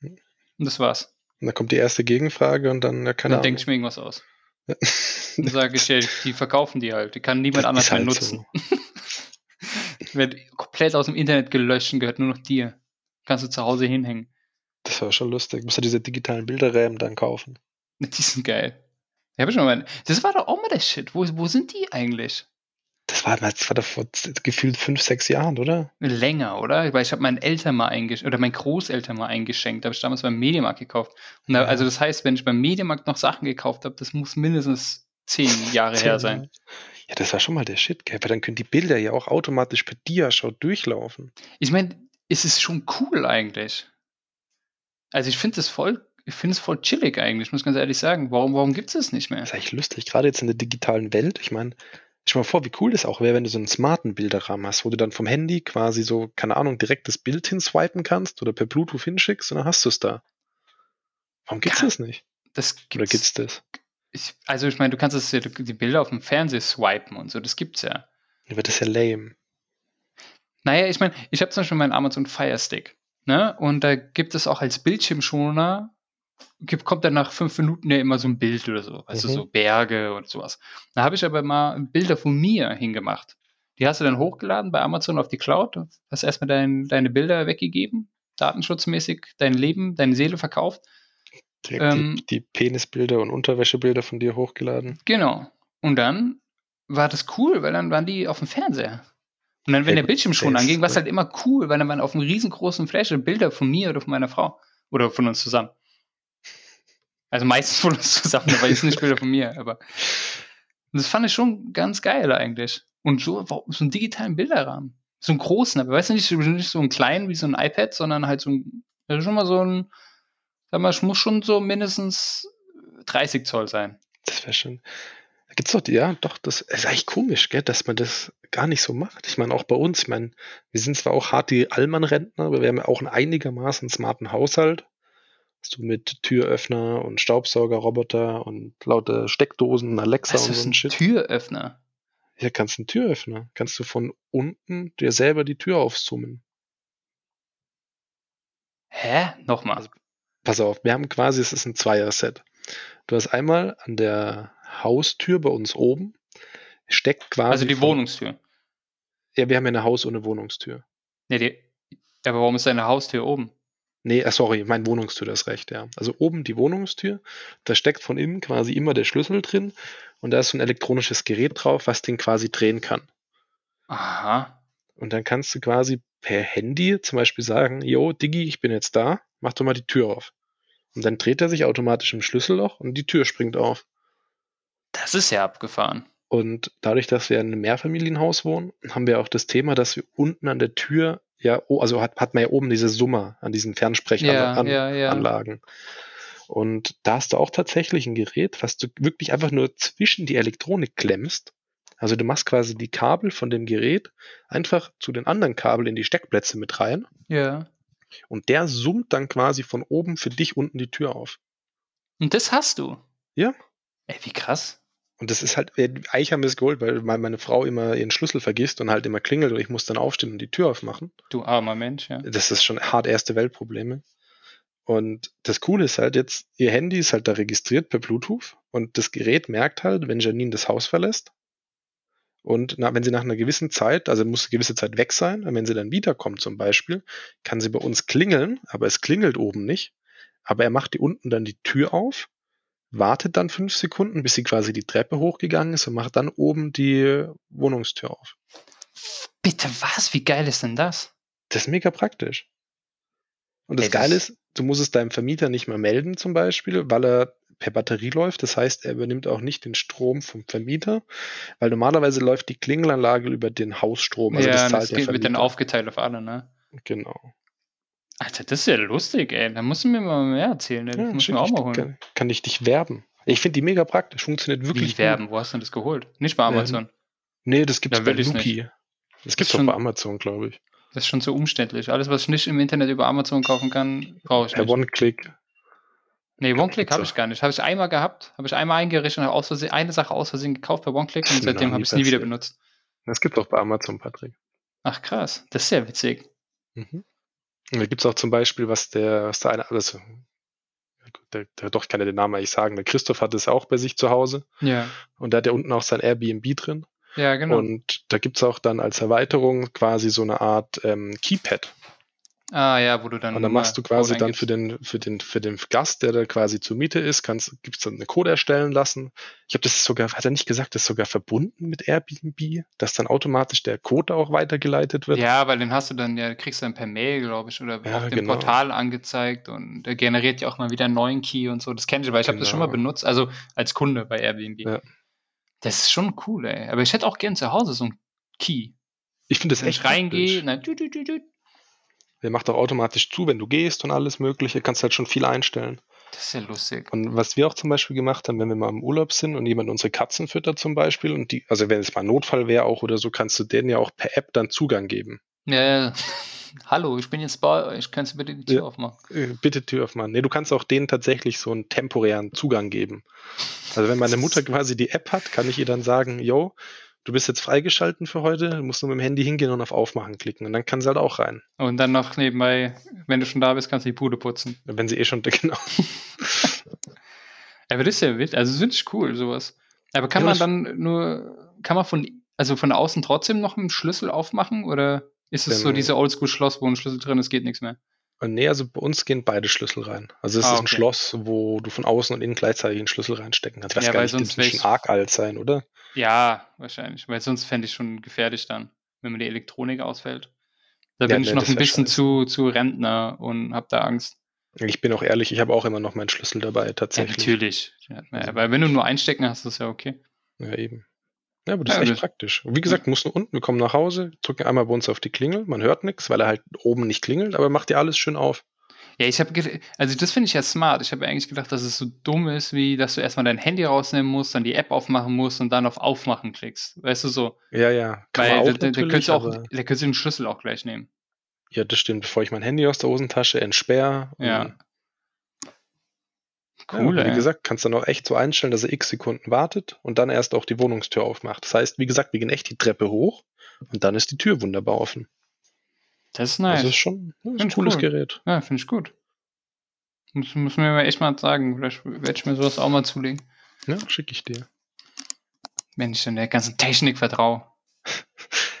[SPEAKER 2] Und das war's.
[SPEAKER 1] Und dann kommt die erste Gegenfrage und dann, ja, keine
[SPEAKER 2] dann denke ich mir irgendwas aus. Dann sage ich, ja, die verkaufen die halt. Die kann niemand anders
[SPEAKER 1] Ist
[SPEAKER 2] mehr
[SPEAKER 1] halt
[SPEAKER 2] nutzen.
[SPEAKER 1] so.
[SPEAKER 2] Wird komplett aus dem Internet gelöscht und gehört nur noch dir. Kannst du zu Hause hinhängen.
[SPEAKER 1] Das war schon lustig. Musst du diese digitalen Bilderrämen dann kaufen.
[SPEAKER 2] Die sind geil. Ich schon mal. Das war doch auch mal der Shit. Wo, wo sind die eigentlich?
[SPEAKER 1] Das war, das war doch vor gefühlt fünf, sechs Jahren, oder?
[SPEAKER 2] Länger, oder? Weil ich habe meinen Eltern mal eingeschenkt, oder meinen Großeltern mal eingeschenkt. Habe ich damals beim Mediamarkt gekauft. Da,
[SPEAKER 1] Ja.
[SPEAKER 2] Also das heißt, wenn ich beim Mediamarkt noch Sachen gekauft habe, das muss mindestens zehn Jahre her sein.
[SPEAKER 1] Ja, das war schon mal der Shit, gell? Weil dann können die Bilder ja auch automatisch per Diashow durchlaufen.
[SPEAKER 2] Ich meine, es ist schon cool eigentlich. Also ich finde das voll, ich finde es voll chillig eigentlich, muss ganz ehrlich sagen. Warum, warum gibt es es nicht mehr?
[SPEAKER 1] Das ist eigentlich lustig, gerade jetzt in der digitalen Welt. Ich meine, stell mal vor, wie cool das auch wäre, wenn du so einen smarten Bilderrahmen hast, wo du dann vom Handy quasi so, keine Ahnung, direkt das Bild hinswipen kannst oder per Bluetooth hinschickst und dann hast du es da. Warum gibt's
[SPEAKER 2] Ja,
[SPEAKER 1] das nicht?
[SPEAKER 2] Das
[SPEAKER 1] Oder
[SPEAKER 2] gibt's.
[SPEAKER 1] gibt's das?
[SPEAKER 2] Ich, also ich meine, du kannst ja, die Bilder auf dem Fernseher swipen und so, das gibt's ja.
[SPEAKER 1] Wird das ja lame.
[SPEAKER 2] Naja, ich meine, ich habe zum Beispiel meinen Amazon Fire Stick. Ne? Und da gibt es auch als Bildschirmschoner, gibt, kommt dann nach fünf Minuten ja immer so ein Bild oder so, du,
[SPEAKER 1] Mhm.
[SPEAKER 2] so Berge und sowas. Da habe ich aber mal Bilder von mir hingemacht. Die hast du dann hochgeladen bei Amazon auf die Cloud, hast erstmal dein, deine Bilder weggegeben, datenschutzmäßig, dein Leben, deine Seele verkauft.
[SPEAKER 1] Die,
[SPEAKER 2] Ähm,
[SPEAKER 1] die, die Penisbilder und Unterwäschebilder von dir hochgeladen.
[SPEAKER 2] Genau. Und dann war das cool, weil dann waren die auf dem Fernseher. Und dann, wenn der Bildschirm schon anging, war es halt immer cool, weil dann waren auf einem riesengroßen Fläche Bilder von mir oder von meiner Frau. Oder von uns zusammen. Also meistens von uns zusammen, aber jetzt nicht Bilder von mir. Aber das fand ich schon ganz geil eigentlich. Und so, so einen digitalen Bilderrahmen. So einen großen, aber weißt du nicht, so- nicht so einen kleinen wie so ein iPad, sondern halt so ein, also schon mal so ein, sag mal, es muss schon so mindestens 30 Zoll sein.
[SPEAKER 1] Das wäre schon. Da gibt's doch, die- ja, doch, das ist eigentlich komisch, gell, dass man das gar nicht so macht. Ich meine, auch bei uns, ich meine, wir sind zwar auch hart die Allmann-Rentner, aber wir haben ja auch einen einigermaßen smarten Haushalt. So mit Türöffner und Staubsaugerroboter und laute Steckdosen, Alexa
[SPEAKER 2] Das
[SPEAKER 1] und so
[SPEAKER 2] ein
[SPEAKER 1] Shit.
[SPEAKER 2] Türöffner.
[SPEAKER 1] Hier kannst du einen Türöffner. Kannst du von unten dir selber die Tür aufzoomen.
[SPEAKER 2] Hä? Nochmal.
[SPEAKER 1] Also, Pass auf, wir haben quasi, es ist ein Zweier-Set. Du hast einmal an der Haustür bei uns oben, steckt quasi.
[SPEAKER 2] Also die
[SPEAKER 1] von-
[SPEAKER 2] Wohnungstür.
[SPEAKER 1] Ja, wir haben ja eine Haus- ohne Wohnungstür.
[SPEAKER 2] Nee, die, aber warum ist deine Haustür oben?
[SPEAKER 1] Nee, äh, sorry, mein Wohnungstür, das recht, ja. Also oben die Wohnungstür, da steckt von innen quasi immer der Schlüssel drin und da ist so ein elektronisches Gerät drauf, was den quasi drehen kann.
[SPEAKER 2] Aha.
[SPEAKER 1] Und dann kannst du quasi per Handy zum Beispiel sagen, yo, Diggi, ich bin jetzt da, mach doch mal die Tür auf. Und dann dreht er sich automatisch im Schlüsselloch und die Tür springt auf.
[SPEAKER 2] Das ist ja abgefahren.
[SPEAKER 1] Und dadurch, dass wir in einem Mehrfamilienhaus wohnen, haben wir auch das Thema, dass wir unten an der Tür, ja, oh, also hat, hat man ja oben diese Summer an diesen
[SPEAKER 2] Ja,
[SPEAKER 1] Fernsprechanlagen.
[SPEAKER 2] ja, ja.
[SPEAKER 1] Anlagen. Und da hast du auch tatsächlich ein Gerät, was du wirklich einfach nur zwischen die Elektronik klemmst. Also du machst quasi die Kabel von dem Gerät einfach zu den anderen Kabel in die Steckplätze mit rein
[SPEAKER 2] Ja.
[SPEAKER 1] Und der summt dann quasi von oben für dich unten die Tür auf.
[SPEAKER 2] Und das hast du.
[SPEAKER 1] Ja.
[SPEAKER 2] Ey, wie krass.
[SPEAKER 1] Und das ist halt, äh, eigentlich haben wir es geholt, weil mein- meine Frau immer ihren Schlüssel vergisst und halt immer klingelt und ich muss dann aufstehen und die Tür aufmachen.
[SPEAKER 2] Du armer Mensch, ja.
[SPEAKER 1] Das ist schon hart erste Weltprobleme. Und das Coole ist halt jetzt, ihr Handy ist halt da registriert per Bluetooth und das Gerät merkt halt, wenn Janine das Haus verlässt. Und na, wenn sie nach einer gewissen Zeit, also muss eine gewisse Zeit weg sein, und wenn sie dann wiederkommt zum Beispiel, kann sie bei uns klingeln, aber es klingelt oben nicht. Aber er macht die unten dann die Tür auf, wartet dann fünf Sekunden, bis sie quasi die Treppe hochgegangen ist und macht dann oben die Wohnungstür auf.
[SPEAKER 2] Bitte was? Wie geil ist denn das?
[SPEAKER 1] Das ist mega praktisch. Und das
[SPEAKER 2] Ey, das-
[SPEAKER 1] Geile ist, du musst es deinem Vermieter nicht mehr melden zum Beispiel, weil er per Batterie läuft. Das heißt, er übernimmt auch nicht den Strom vom Vermieter, weil normalerweise läuft die Klingelanlage über den Hausstrom. Also
[SPEAKER 2] ja,
[SPEAKER 1] das
[SPEAKER 2] das,
[SPEAKER 1] zahlt der
[SPEAKER 2] geht, wird dann aufgeteilt auf alle, ne?
[SPEAKER 1] Genau.
[SPEAKER 2] Alter, das ist ja lustig, ey. Da musst du mir mal mehr erzählen. Das
[SPEAKER 1] Ja,
[SPEAKER 2] muss mir auch mal holen.
[SPEAKER 1] kann, kann ich dich werben. Ich finde die mega praktisch, funktioniert wirklich
[SPEAKER 2] Wie
[SPEAKER 1] gut.
[SPEAKER 2] werben? Wo hast du denn das geholt? Nicht bei
[SPEAKER 1] Ähm,
[SPEAKER 2] Amazon.
[SPEAKER 1] Nee, das gibt's
[SPEAKER 2] Da
[SPEAKER 1] bei Luki. Das gibt's
[SPEAKER 2] Ist
[SPEAKER 1] auch
[SPEAKER 2] schon-
[SPEAKER 1] bei Amazon, glaube ich.
[SPEAKER 2] Das ist schon so umständlich. Alles, was ich nicht im Internet über Amazon kaufen kann, brauche ich
[SPEAKER 1] Per
[SPEAKER 2] nicht.
[SPEAKER 1] One-Click.
[SPEAKER 2] Nee, OneClick habe ich gar nicht. Habe ich einmal gehabt, habe ich einmal eingerichtet und habe eine Sache aus Versehen gekauft bei OneClick und seitdem habe ich es nie wieder benutzt.
[SPEAKER 1] Das gibt's auch bei Amazon, Patrick.
[SPEAKER 2] Ach krass, das ist ja witzig.
[SPEAKER 1] Mhm. Und da gibt's auch zum Beispiel, was der, was der eine, also, der, der, doch, ich kann ja den Namen eigentlich sagen, der Christoph hat es auch bei sich zu Hause
[SPEAKER 2] Ja,
[SPEAKER 1] und da hat er unten auch sein Airbnb drin.
[SPEAKER 2] ja genau.
[SPEAKER 1] Und da gibt's auch dann als Erweiterung quasi so eine Art ähm, Keypad.
[SPEAKER 2] Ah ja, wo du dann.
[SPEAKER 1] Und dann machst du quasi dann für den, für den, für den Gast, der da quasi zur Miete ist, kannst, gibt's dann eine Code erstellen lassen. Ich glaube, das sogar, hat er nicht gesagt, das ist sogar verbunden mit Airbnb, dass dann automatisch der Code auch weitergeleitet wird.
[SPEAKER 2] Ja, weil den hast du dann ja, kriegst du dann per Mail, glaube ich, oder
[SPEAKER 1] Ja,
[SPEAKER 2] auf dem
[SPEAKER 1] genau.
[SPEAKER 2] Portal angezeigt und der generiert ja auch mal wieder einen neuen Key und so. Das kenne ich, weil ich habe das schon mal
[SPEAKER 1] Genau.
[SPEAKER 2] benutzt, also als Kunde bei Airbnb.
[SPEAKER 1] Ja.
[SPEAKER 2] Das ist schon cool, ey. Aber ich hätte auch gern zu Hause so einen Key.
[SPEAKER 1] Ich finde das
[SPEAKER 2] Wenn
[SPEAKER 1] echt
[SPEAKER 2] ich reingehe,
[SPEAKER 1] praktisch. Der macht auch automatisch zu, wenn du gehst und alles Mögliche. Kannst halt schon viel einstellen.
[SPEAKER 2] Das ist ja lustig.
[SPEAKER 1] Und was wir auch zum Beispiel gemacht haben, wenn wir mal im Urlaub sind und jemand unsere Katzen füttert zum Beispiel und die, also wenn es mal Notfall wäre auch oder so, kannst du denen ja auch per App dann Zugang geben.
[SPEAKER 2] Ja, ja. Hallo, ich bin jetzt bei euch. Kannst du bitte die Tür
[SPEAKER 1] Ja.
[SPEAKER 2] aufmachen?
[SPEAKER 1] Äh, Bitte Tür aufmachen. Nee, du kannst auch denen tatsächlich so einen temporären Zugang geben. Also wenn meine Mutter quasi die App hat, kann ich ihr dann sagen, yo, du bist jetzt freigeschalten für heute, du musst nur mit dem Handy hingehen und auf Aufmachen klicken. Und dann kann sie halt auch rein.
[SPEAKER 2] Und dann noch nebenbei, wenn du schon da bist, kannst du die Bude putzen.
[SPEAKER 1] Wenn sie eh schon, genau.
[SPEAKER 2] Aber das ist ja wild. Also, das finde ich cool, sowas. Aber kann
[SPEAKER 1] Ja,
[SPEAKER 2] man dann nur, kann man von, also von außen trotzdem noch einen Schlüssel aufmachen? Oder ist es so diese Oldschool-Schloss, wo ein Schlüssel drin ist, geht nichts mehr?
[SPEAKER 1] Und nee, also bei uns gehen beide Schlüssel rein. Also es
[SPEAKER 2] Ah,
[SPEAKER 1] ist ein
[SPEAKER 2] okay.
[SPEAKER 1] Schloss, wo du von außen und innen gleichzeitig einen Schlüssel reinstecken kannst. Ich weiß
[SPEAKER 2] Ja,
[SPEAKER 1] gar
[SPEAKER 2] weil
[SPEAKER 1] nicht,
[SPEAKER 2] sonst
[SPEAKER 1] das schon arg alt sein, oder?
[SPEAKER 2] Ja, wahrscheinlich. Weil sonst fände ich schon gefährlich dann, wenn mir die Elektronik ausfällt. Da
[SPEAKER 1] Ja,
[SPEAKER 2] bin ich
[SPEAKER 1] nee,
[SPEAKER 2] noch
[SPEAKER 1] das
[SPEAKER 2] ein bisschen
[SPEAKER 1] scheiße.
[SPEAKER 2] zu, zu Rentner und habe da Angst.
[SPEAKER 1] Ich bin auch ehrlich, ich habe auch immer noch meinen Schlüssel dabei,
[SPEAKER 2] Ja,
[SPEAKER 1] tatsächlich.
[SPEAKER 2] natürlich. Ja,
[SPEAKER 1] Also-
[SPEAKER 2] aber wenn du nur einstecken hast, ist ja okay.
[SPEAKER 1] Ja, eben. Ja, aber das
[SPEAKER 2] Ja,
[SPEAKER 1] ist echt
[SPEAKER 2] das-
[SPEAKER 1] praktisch. Und wie gesagt, musst nur unten, wir kommen nach Hause, drücken einmal bei uns auf die Klingel, man hört nichts, weil er halt oben nicht klingelt, aber macht dir alles schön auf.
[SPEAKER 2] Ja, ich habe, also das finde ich ja smart. Ich habe eigentlich gedacht, dass es so dumm ist, wie dass du erstmal dein Handy rausnehmen musst, dann die App aufmachen musst und dann auf Aufmachen klickst. Weißt du so?
[SPEAKER 1] Ja, ja. Kann
[SPEAKER 2] Weil
[SPEAKER 1] man
[SPEAKER 2] da,
[SPEAKER 1] auch
[SPEAKER 2] da, könntest du auch, da könntest du den Schlüssel auch gleich nehmen.
[SPEAKER 1] Ja, das stimmt. Bevor ich mein Handy aus der Hosentasche entsperre.
[SPEAKER 2] Ja. Cool,
[SPEAKER 1] ja, Wie gesagt, kannst du dann auch echt so einstellen, dass er x Sekunden wartet und dann erst auch die Wohnungstür aufmacht. Das heißt, wie gesagt, wir gehen echt die Treppe hoch und dann ist die Tür wunderbar offen.
[SPEAKER 2] Das ist nice.
[SPEAKER 1] Das ist schon das ist ein cooles
[SPEAKER 2] cool.
[SPEAKER 1] Gerät.
[SPEAKER 2] ja, finde ich gut. Muss, muss mir mal echt mal sagen. Vielleicht werde ich mir sowas auch mal zulegen.
[SPEAKER 1] Ja, schicke ich dir.
[SPEAKER 2] Wenn ich dann der ganzen Technik vertraue.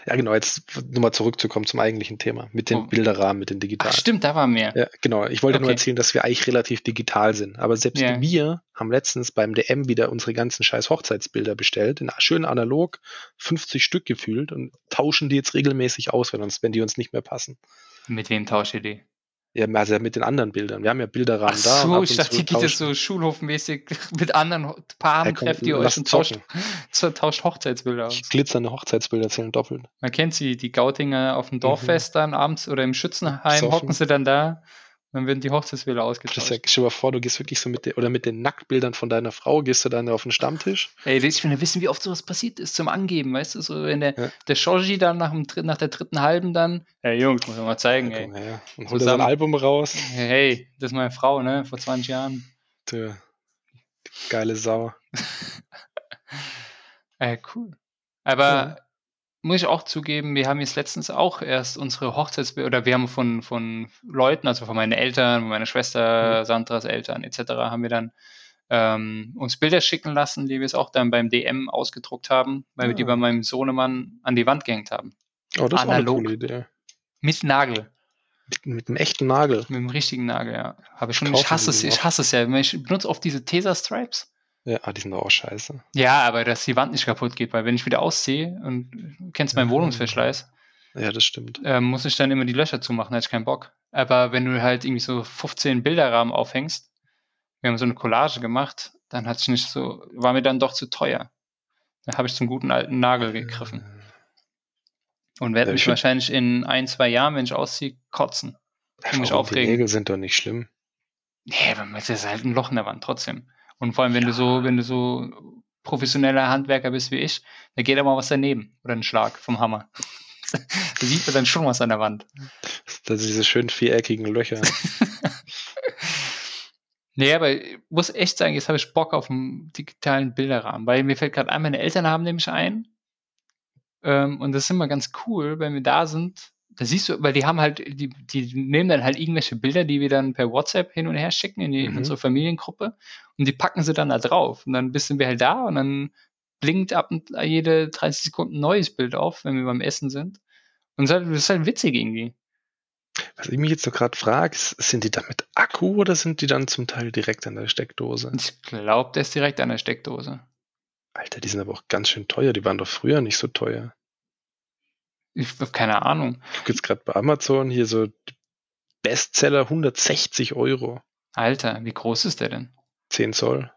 [SPEAKER 1] Ja, genau, jetzt nochmal zurückzukommen zum eigentlichen Thema. Mit den
[SPEAKER 2] Oh.
[SPEAKER 1] Bilderrahmen, mit den
[SPEAKER 2] Ach,
[SPEAKER 1] digitalen.
[SPEAKER 2] stimmt, da war mehr.
[SPEAKER 1] Ja, genau. Ich wollte nur
[SPEAKER 2] Okay.
[SPEAKER 1] erzählen, dass wir eigentlich relativ digital sind. Aber selbst
[SPEAKER 2] Ja.
[SPEAKER 1] wir haben letztens beim DM wieder unsere ganzen scheiß Hochzeitsbilder bestellt. In schön analog, 50 Stück gefühlt und tauschen die jetzt regelmäßig aus, wenn, uns, wenn die uns nicht mehr passen.
[SPEAKER 2] Mit wem tauscht ihr die?
[SPEAKER 1] Ja, also mit den anderen Bildern. Wir haben ja Bilderrahmen
[SPEAKER 2] Ach
[SPEAKER 1] da.
[SPEAKER 2] so, ich dachte, ihr geht
[SPEAKER 1] tauschen-
[SPEAKER 2] so schulhofmäßig mit anderen Paaren,
[SPEAKER 1] Ja,
[SPEAKER 2] trefft ihr euch und tauscht, tauscht Hochzeitsbilder aus.
[SPEAKER 1] Glitzernde Hochzeitsbilder zählen doppelt.
[SPEAKER 2] Man kennt sie, die Gautinger auf dem Dorffest dann abends oder im Schützenheim
[SPEAKER 1] Mhm. Besoffen.
[SPEAKER 2] hocken sie dann da dann werden die Hochzeitsbilder
[SPEAKER 1] Das
[SPEAKER 2] ausgetauscht.
[SPEAKER 1] ist ja, stell dir mal vor, du gehst wirklich so mit den, oder mit den Nacktbildern von deiner Frau, gehst du dann auf den Stammtisch.
[SPEAKER 2] Ey, ich will ja wissen, wie oft sowas passiert ist zum Angeben, weißt du, so wenn der,
[SPEAKER 1] Ja.
[SPEAKER 2] der Shoji dann nach, dem, nach der dritten halben dann, hey Jungs, muss ich mal zeigen,
[SPEAKER 1] Ja,
[SPEAKER 2] ey.
[SPEAKER 1] komm her. Und holt er sein. Album raus.
[SPEAKER 2] Hey, das ist meine Frau, ne, vor 20 Jahren.
[SPEAKER 1] Tja, geile Sau.
[SPEAKER 2] Ey, cool. Aber. Muss ich auch zugeben, wir haben jetzt letztens auch erst unsere Hochzeitsbilder, oder wir haben von, von Leuten, also von meinen Eltern, von meiner Schwester,
[SPEAKER 1] Mhm.
[SPEAKER 2] Sandras Eltern etc., haben wir dann ähm, uns Bilder schicken lassen, die wir es auch dann beim DM ausgedruckt haben, weil wir die
[SPEAKER 1] Ah.
[SPEAKER 2] bei meinem Sohnemann an die Wand gehängt haben.
[SPEAKER 1] Oh, das ist auch eine
[SPEAKER 2] Analog.
[SPEAKER 1] coole Idee.
[SPEAKER 2] Mit Nagel.
[SPEAKER 1] Mit, mit einem echten Nagel.
[SPEAKER 2] Mit dem richtigen Nagel, ja. Habe ich schon. Ich hasse es, ich hasse es ja. Ich benutze oft diese Tesa-Stripes.
[SPEAKER 1] Ja, ah, die sind doch auch scheiße.
[SPEAKER 2] Ja, aber dass die Wand nicht kaputt geht, weil wenn ich wieder ausziehe und du kennst meinen. Wohnungsverschleiß,
[SPEAKER 1] Ja, das stimmt.
[SPEAKER 2] ähm, muss ich dann immer die Löcher zumachen, da hätte ich keinen Bock. Aber wenn du halt irgendwie so 15 Bilderrahmen aufhängst, wir haben so eine Collage gemacht, dann hat nicht so, war mir dann doch zu teuer. Da habe ich zum guten alten Nagel gegriffen. Und werde
[SPEAKER 1] Ja,
[SPEAKER 2] mich wahrscheinlich in ein, zwei Jahren, wenn ich ausziehe, kotzen.
[SPEAKER 1] Ach,
[SPEAKER 2] mich
[SPEAKER 1] warum? Die
[SPEAKER 2] aufregen.
[SPEAKER 1] Nägel sind doch nicht schlimm.
[SPEAKER 2] Nee, aber es ist halt ein Loch in der Wand trotzdem. Und vor allem, wenn du so, wenn du so professioneller Handwerker bist wie ich, da geht aber was daneben. Oder ein Schlag vom Hammer. da sieht man dann schon was an der Wand.
[SPEAKER 1] Das sind diese schön viereckigen Löcher.
[SPEAKER 2] Nee, aber ich muss echt sagen, jetzt habe ich Bock auf einen digitalen Bilderrahmen, weil mir fällt gerade ein, meine Eltern haben nämlich einen. Ähm, und das ist immer ganz cool, wenn wir da sind. Da siehst du, weil die haben halt, die, die nehmen dann halt irgendwelche Bilder, die wir dann per WhatsApp hin und her schicken in, die, in
[SPEAKER 1] Mhm.
[SPEAKER 2] unsere Familiengruppe und die packen sie dann da drauf. Und dann bist wir halt da und dann blinkt ab und jede 30 Sekunden ein neues Bild auf, wenn wir beim Essen sind. Und das ist halt, ist halt witzig irgendwie.
[SPEAKER 1] Was ich mich jetzt so gerade frage, sind die da mit Akku oder sind die dann zum Teil direkt an der Steckdose?
[SPEAKER 2] Ich glaube, der ist direkt an der Steckdose.
[SPEAKER 1] Alter, die sind aber auch ganz schön teuer. Die waren doch früher nicht so teuer.
[SPEAKER 2] Ich habe keine Ahnung.
[SPEAKER 1] Ich gucke jetzt gerade bei Amazon hier so Bestseller 160 Euro.
[SPEAKER 2] Alter, wie groß ist der denn?
[SPEAKER 1] 10 Zoll.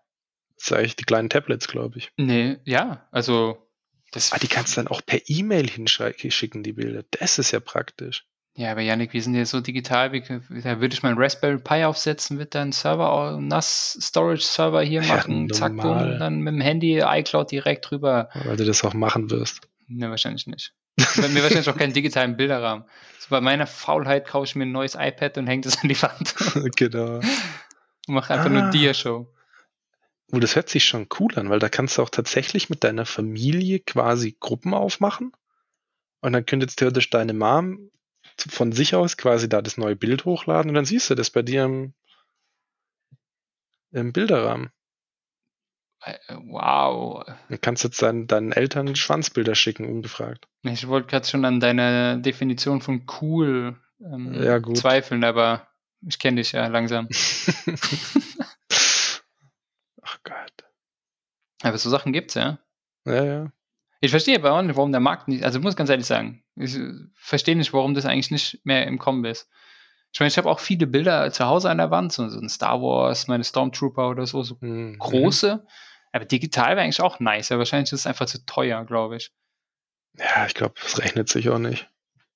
[SPEAKER 1] Das sind eigentlich die kleinen Tablets, glaube ich.
[SPEAKER 2] Nee, ja, also das
[SPEAKER 1] Ah, die kannst du dann auch per E-Mail hinschicken, die Bilder. Das ist ja praktisch.
[SPEAKER 2] Ja, aber Yannick, wir sind ja so digital, wie, da würde ich meinen Raspberry Pi aufsetzen, wird dann Server, NAS Storage Server hier
[SPEAKER 1] Ja,
[SPEAKER 2] machen, zack,
[SPEAKER 1] normal.
[SPEAKER 2] boom, dann mit dem Handy iCloud direkt drüber.
[SPEAKER 1] Weil du das auch machen wirst.
[SPEAKER 2] Ne, wahrscheinlich nicht. Werde mir wahrscheinlich auch keinen digitalen Bilderrahmen. So bei meiner Faulheit kaufe ich mir ein neues iPad und hänge das an die Wand
[SPEAKER 1] genau.
[SPEAKER 2] und mache einfach
[SPEAKER 1] Ah.
[SPEAKER 2] nur Dia-Show.
[SPEAKER 1] Oh, das hört sich schon cool an, weil da kannst du auch tatsächlich mit deiner Familie quasi Gruppen aufmachen. Und dann könnte jetzt theoretisch deine Mom von sich aus quasi da das neue Bild hochladen und dann siehst du das bei dir im, im Bilderrahmen.
[SPEAKER 2] Äh, Wow.
[SPEAKER 1] Dann kannst du jetzt deinen, deinen Eltern Schwanzbilder schicken, ungefragt.
[SPEAKER 2] Ich wollte gerade schon an deiner Definition von cool ähm,
[SPEAKER 1] Ja,
[SPEAKER 2] zweifeln, aber ich kenne dich ja langsam.
[SPEAKER 1] Ach Gott.
[SPEAKER 2] Aber so Sachen gibt's ja.
[SPEAKER 1] Ja, ja.
[SPEAKER 2] Ich verstehe aber auch nicht, warum der Markt nicht, also ich muss ganz ehrlich sagen, ich äh, verstehe nicht, warum das eigentlich nicht mehr im Kommen ist. Ich meine, ich habe auch viele Bilder zu Hause an der Wand, so, so ein Star Wars, meine Stormtrooper oder so, so
[SPEAKER 1] Mhm.
[SPEAKER 2] große. Aber digital wäre eigentlich auch nice, aber wahrscheinlich ist es einfach zu teuer, glaube ich.
[SPEAKER 1] Ja, ich glaube, das rechnet sich auch nicht.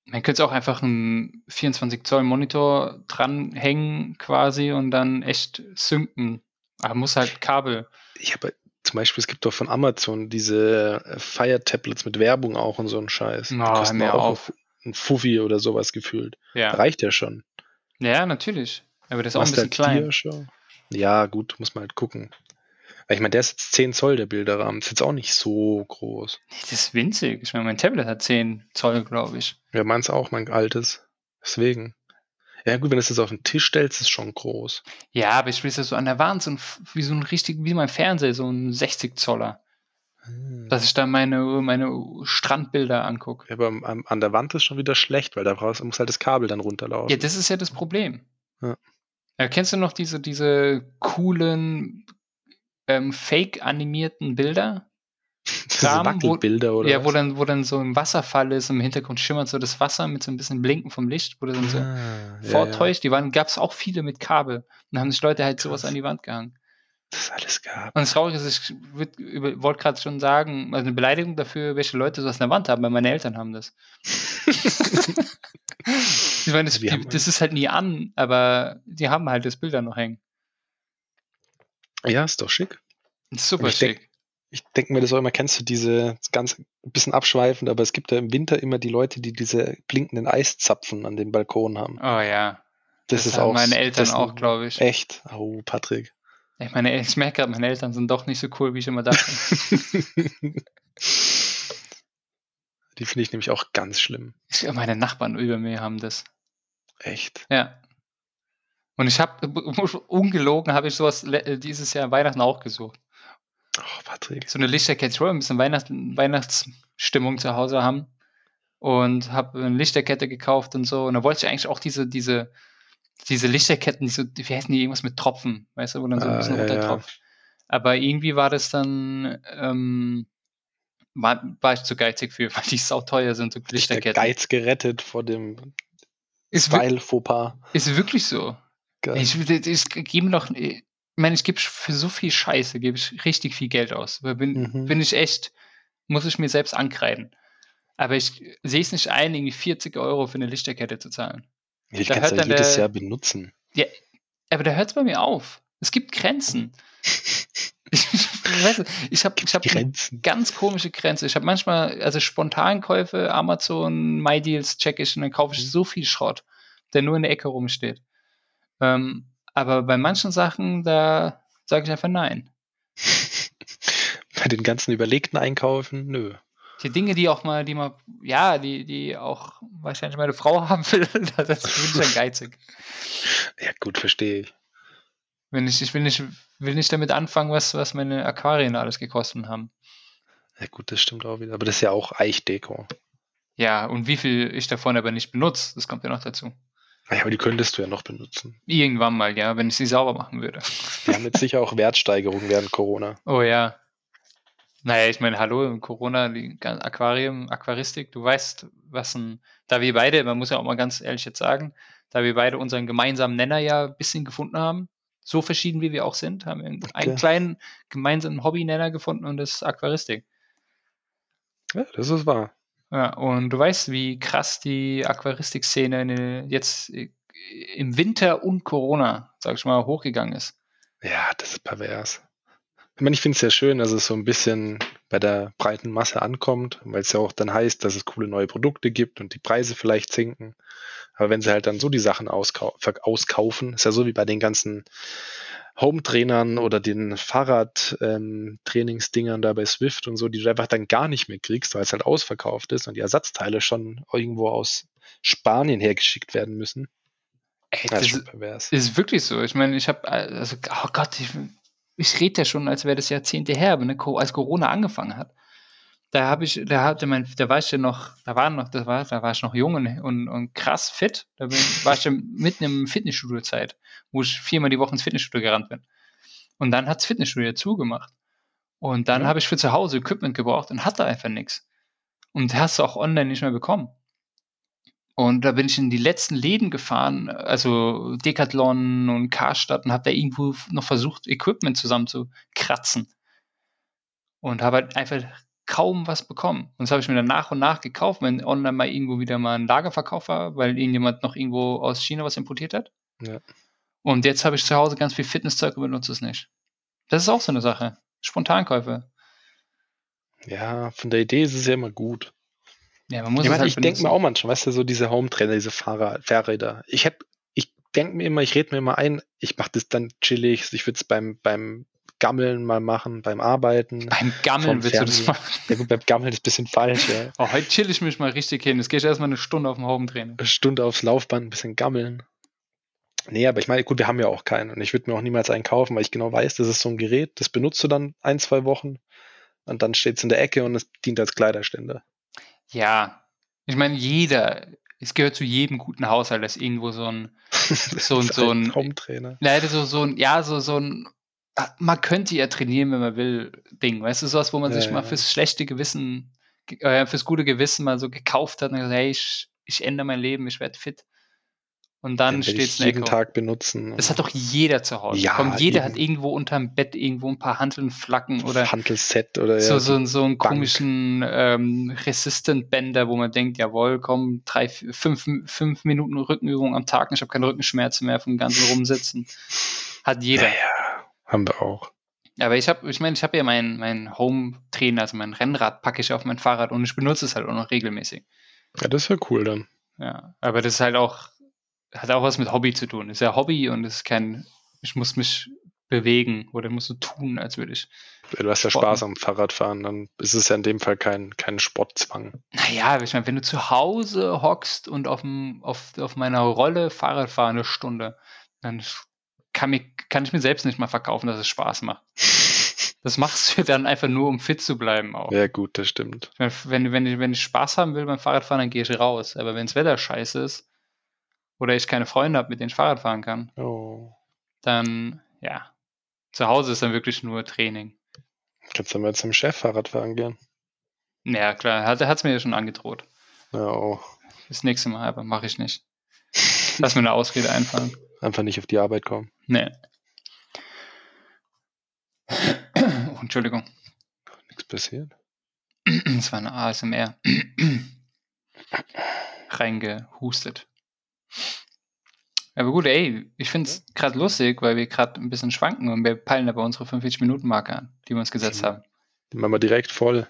[SPEAKER 2] Man könnte auch einfach einen 24 Zoll Monitor dranhängen quasi und dann echt synken. Aber muss halt Kabel.
[SPEAKER 1] Ich habe zum Beispiel, es gibt doch von Amazon diese äh, Fire Tablets mit Werbung auch und so ein Scheiß. Die
[SPEAKER 2] Oh, hör
[SPEAKER 1] kosten auch
[SPEAKER 2] auf.
[SPEAKER 1] ein Fuffi oder sowas gefühlt.
[SPEAKER 2] Ja.
[SPEAKER 1] Reicht ja schon.
[SPEAKER 2] ja, natürlich. Aber das ist auch ein bisschen
[SPEAKER 1] halt
[SPEAKER 2] klein.
[SPEAKER 1] Ja, gut, muss man halt gucken. Weil ich meine, der ist jetzt 10 Zoll, der Bilderrahmen. Ist jetzt auch nicht so groß.
[SPEAKER 2] Das ist winzig. Ich meine, mein Tablet hat 10 Zoll, glaube ich.
[SPEAKER 1] Ja, meins auch, mein altes. Deswegen. Ja, gut, wenn du es jetzt auf den Tisch stellst, ist es schon groß.
[SPEAKER 2] Ja, aber ich will es ja so an der Wand, so ein, wie so ein richtig, wie mein Fernseher, so ein 60 Zoller.
[SPEAKER 1] Hm.
[SPEAKER 2] Dass ich da meine, meine Strandbilder angucke.
[SPEAKER 1] Ja, aber am- an der Wand ist schon wieder schlecht, weil da brauchst, muss halt das Kabel dann runterlaufen.
[SPEAKER 2] Ja, das ist ja das Problem.
[SPEAKER 1] Ja.
[SPEAKER 2] Ja, kennst du noch diese, diese coolen ähm, fake-animierten Bilder?
[SPEAKER 1] Diese
[SPEAKER 2] Kram,
[SPEAKER 1] Wackelbilder oder
[SPEAKER 2] ja, wo dann, wo dann so ein Wasserfall ist, im Hintergrund schimmert so das Wasser mit so ein bisschen Blinken vom Licht, wo du dann so
[SPEAKER 1] Ah, ja,
[SPEAKER 2] vortäuscht. Die waren, gab es auch viele mit Kabel. Und dann haben sich Leute halt sowas an die Wand gehangen.
[SPEAKER 1] Ja, das alles gab.
[SPEAKER 2] Und das Traurige ist, ich wollte gerade schon sagen, also eine Beleidigung dafür, welche Leute sowas an der Wand haben, weil meine Eltern haben das. ich meine, das,
[SPEAKER 1] Ja,
[SPEAKER 2] die, das ist halt nie an, aber die haben halt das Bild da noch hängen.
[SPEAKER 1] Ja, ist doch schick.
[SPEAKER 2] Das super
[SPEAKER 1] Ich denk-
[SPEAKER 2] schick.
[SPEAKER 1] Ich denke mir das auch immer, kennst du diese, das ganz ein bisschen abschweifend, aber es gibt ja im Winter immer die Leute, die diese blinkenden Eiszapfen an den Balkon haben.
[SPEAKER 2] Oh ja.
[SPEAKER 1] Das, ist
[SPEAKER 2] haben
[SPEAKER 1] auch
[SPEAKER 2] meine Eltern
[SPEAKER 1] das-
[SPEAKER 2] auch, glaube ich.
[SPEAKER 1] Echt? Oh, Patrick.
[SPEAKER 2] Ich meine, ich merke gerade, meine Eltern sind doch nicht so cool, wie ich immer dachte.
[SPEAKER 1] die finde ich nämlich auch ganz schlimm.
[SPEAKER 2] Ich, meine Nachbarn über mir haben das.
[SPEAKER 1] Echt.
[SPEAKER 2] Ja. Und ich habe, ungelogen, habe ich sowas äh, dieses Jahr Weihnachten auch gesucht.
[SPEAKER 1] Oh, Patrick.
[SPEAKER 2] so eine Lichterkette. Ich wollte ein bisschen Weihnachts Weihnachtsstimmung zu Hause haben und habe eine Lichterkette gekauft und so. Und da wollte ich eigentlich auch diese, diese, diese Lichterketten, die so, wie heißen die, irgendwas mit Tropfen, weißt du, wo dann so ein
[SPEAKER 1] Ah,
[SPEAKER 2] bisschen
[SPEAKER 1] ja, ja.
[SPEAKER 2] runtertropft. Aber irgendwie war das dann, ähm, war, war ich zu geizig für, weil die sau teuer sind, so
[SPEAKER 1] Der
[SPEAKER 2] Lichterketten.
[SPEAKER 1] Geiz gerettet vor dem
[SPEAKER 2] Ist,
[SPEAKER 1] Style-Fauxpas.
[SPEAKER 2] ist wirklich so.
[SPEAKER 1] Geil.
[SPEAKER 2] Ich, ich, ich gebe noch, ich meine, ich gebe für so viel Scheiße, gebe ich richtig viel Geld aus. Da Bin,
[SPEAKER 1] Mhm.
[SPEAKER 2] bin ich echt, muss ich mir selbst ankreiden. Aber ich sehe es nicht ein, irgendwie 40 Euro für eine Lichterkette zu zahlen.
[SPEAKER 1] Die
[SPEAKER 2] da
[SPEAKER 1] du
[SPEAKER 2] hört
[SPEAKER 1] ja jedes
[SPEAKER 2] der-
[SPEAKER 1] Jahr benutzen.
[SPEAKER 2] Aber da hört es bei mir auf. Es gibt Grenzen. Ich, ich habe ich hab
[SPEAKER 1] Grenzen.
[SPEAKER 2] ganz komische Grenze. Ich habe manchmal, also Spontankäufe, Amazon, MyDeals check ich und dann kaufe ich so viel Schrott, der nur in der Ecke rumsteht. Ähm, aber bei manchen Sachen, da sage ich einfach nein.
[SPEAKER 1] Bei den ganzen überlegten Einkaufen, nö.
[SPEAKER 2] Die Dinge, die auch mal, die mal, ja, die, die auch wahrscheinlich meine Frau haben will, das bin ich dann geizig.
[SPEAKER 1] Ja, gut, verstehe ich.
[SPEAKER 2] Wenn ich, ich will nicht, will nicht damit anfangen, was, was meine Aquarien alles gekostet haben.
[SPEAKER 1] Ja, gut, das stimmt auch wieder. Aber das ist ja auch Eichdeko.
[SPEAKER 2] Ja, und wie viel ich davon aber nicht benutze, das kommt ja noch dazu.
[SPEAKER 1] Ja, aber die könntest du ja noch benutzen.
[SPEAKER 2] Irgendwann mal, ja, wenn ich sie sauber machen würde.
[SPEAKER 1] Die haben jetzt sicher auch Wertsteigerungen während Corona.
[SPEAKER 2] Oh ja. Naja, ich meine, hallo, Corona, Aquarium, Aquaristik, du weißt, was ein, da wir beide, man muss ja auch mal ganz ehrlich jetzt sagen, da wir beide unseren gemeinsamen Nenner ja ein bisschen gefunden haben, so verschieden wie wir auch sind, haben wir einen
[SPEAKER 1] Okay.
[SPEAKER 2] kleinen gemeinsamen Hobby-Nenner gefunden und das ist Aquaristik.
[SPEAKER 1] Ja, das ist wahr.
[SPEAKER 2] Ja, und du weißt, wie krass die Aquaristik-Szene jetzt im Winter und Corona, sag ich mal, hochgegangen ist.
[SPEAKER 1] Ja, das ist pervers. Ich meine, ich finde es sehr schön, dass es so ein bisschen bei der breiten Masse ankommt, weil es ja auch dann heißt, dass es coole neue Produkte gibt und die Preise vielleicht sinken. Aber wenn sie halt dann so die Sachen auskau auskaufen, ist ja so wie bei den ganzen Home-Trainern oder den Fahrrad-Trainingsdingern ähm, da bei Swift und so, die du einfach dann gar nicht mehr kriegst, weil es halt ausverkauft ist und die Ersatzteile schon irgendwo aus Spanien hergeschickt werden müssen.
[SPEAKER 2] Ey, das, das ist, ist, wirklich so. Ich meine, ich habe, also, oh Gott, ich, ich rede ja schon, als wäre das Jahrzehnte her, ne, als Corona angefangen hat. Da habe ich, da hatte mein, da war ich ja noch, da war noch, das war, da war ich noch jung und, und, und krass fit. Da bin, war ich ja mitten im Fitnessstudio-Zeit, wo ich viermal die Woche ins Fitnessstudio gerannt bin. Und dann hat's Fitnessstudio zugemacht. Und dann ja. habe ich für zu Hause Equipment gebraucht und hatte einfach nichts. Und hast du auch online nicht mehr bekommen. Und da bin ich in die letzten Läden gefahren, also Decathlon und Karstadt und habe da irgendwo noch versucht, Equipment zusammenzukratzen. Und habe halt einfach kaum was bekommen. Und das habe ich mir dann nach und nach gekauft, wenn online mal irgendwo wieder mal ein Lagerverkauf war, weil irgendjemand noch irgendwo aus China was importiert hat. Ja. Und jetzt habe ich zu Hause ganz viel Fitnesszeug und benutze es nicht. Das ist auch so eine Sache. Spontankäufe.
[SPEAKER 1] Ja, von der Idee ist es ja immer gut.
[SPEAKER 2] Ja, man muss
[SPEAKER 1] ich, halt ich denke mir auch manchmal, weißt du, so diese Home-Trainer, diese Fahrrad, Fahrräder. Ich hab, ich denke mir immer, ich rede mir immer ein, ich mache das dann chillig, ich würde es beim, beim Gammeln mal machen, beim Arbeiten.
[SPEAKER 2] Beim Gammeln willst du das machen?
[SPEAKER 1] Ja gut, beim Gammeln ist ein bisschen falsch, ja.
[SPEAKER 2] Oh, heute chill ich mich mal richtig hin. Jetzt gehe ich erstmal eine Stunde auf dem Home-Training.
[SPEAKER 1] Eine Stunde aufs Laufband, ein bisschen gammeln. Nee, aber ich meine, gut, wir haben ja auch keinen und ich würde mir auch niemals einen kaufen, weil ich genau weiß, das ist so ein Gerät, das benutzt du dann ein, zwei Wochen und dann steht es in der Ecke und es dient als Kleiderständer.
[SPEAKER 2] Ja, ich meine, jeder, es gehört zu jedem guten Haushalt, dass irgendwo so ein, so ein, so ein,
[SPEAKER 1] Home-Trainer.
[SPEAKER 2] Leider so, so ein, ja, so, so ein, man könnte ja trainieren, wenn man will, Ding. Weißt du, sowas, wo man ja, sich mal fürs schlechte Gewissen, äh, fürs gute Gewissen mal so gekauft hat und gesagt, hey, ich, ich ändere mein Leben, ich werde fit. Und dann steht es
[SPEAKER 1] jeden Tag benutzen.
[SPEAKER 2] Das hat doch jeder zu Hause. Ja, Komm, jeder hat irgendwo unterm Bett irgendwo ein paar Hanteln flacken oder
[SPEAKER 1] Hantelset oder
[SPEAKER 2] so, ja, so, so einen Bank. komischen ähm, Resistant-Bänder, wo man denkt, jawohl, komm, drei, fünf, fünf Minuten Rückenübung am Tag, ich habe keine Rückenschmerzen mehr vom ganzen Rumsitzen. Hat jeder. Ja,
[SPEAKER 1] ja. Haben wir auch.
[SPEAKER 2] Aber ich habe, ich meine, ich habe ja meinen mein Home-Trainer, also mein Rennrad packe ich auf mein Fahrrad und ich benutze es halt auch noch regelmäßig.
[SPEAKER 1] Ja, das ist ja cool dann.
[SPEAKER 2] Ja, aber das ist halt auch hat auch was mit Hobby zu tun. Ist ja Hobby und ist kein, ich muss mich bewegen oder muss so tun, als würde ich.
[SPEAKER 1] Du hast ja Spaß am Fahrradfahren, dann ist es ja in dem Fall kein, kein Sportzwang.
[SPEAKER 2] Naja, ich meine, wenn du zu Hause hockst und auf, dem, auf, auf meiner Rolle Fahrrad fahren eine Stunde, dann kann, mich, kann ich mir selbst nicht mal verkaufen, dass es Spaß macht. Das machst du dann einfach nur, um fit zu bleiben auch.
[SPEAKER 1] Ja, gut, das stimmt.
[SPEAKER 2] Wenn, wenn, ich, wenn ich Spaß haben will beim Fahrradfahren, dann gehe ich raus. Aber wenn das Wetter scheiße ist, oder ich keine Freunde habe, mit denen ich Fahrrad fahren kann,
[SPEAKER 1] oh.
[SPEAKER 2] dann, ja, zu Hause ist dann wirklich nur Training.
[SPEAKER 1] Kannst du mal zum Chef Fahrrad fahren gehen?
[SPEAKER 2] Ja, klar, hat es mir ja schon angedroht.
[SPEAKER 1] Ja, oh.
[SPEAKER 2] Das nächste Mal, aber mache ich nicht. Lass mir eine Ausrede einfallen.
[SPEAKER 1] Einfach nicht auf die Arbeit kommen.
[SPEAKER 2] Nee. Oh, Entschuldigung.
[SPEAKER 1] Nichts passiert.
[SPEAKER 2] Es war eine ASMR. Reingehustet. Aber gut, ey, ich finde es gerade lustig, weil wir gerade ein bisschen schwanken und wir peilen aber unsere 45-Minuten-Marke an, die wir uns gesetzt haben.
[SPEAKER 1] Die machen wir direkt voll.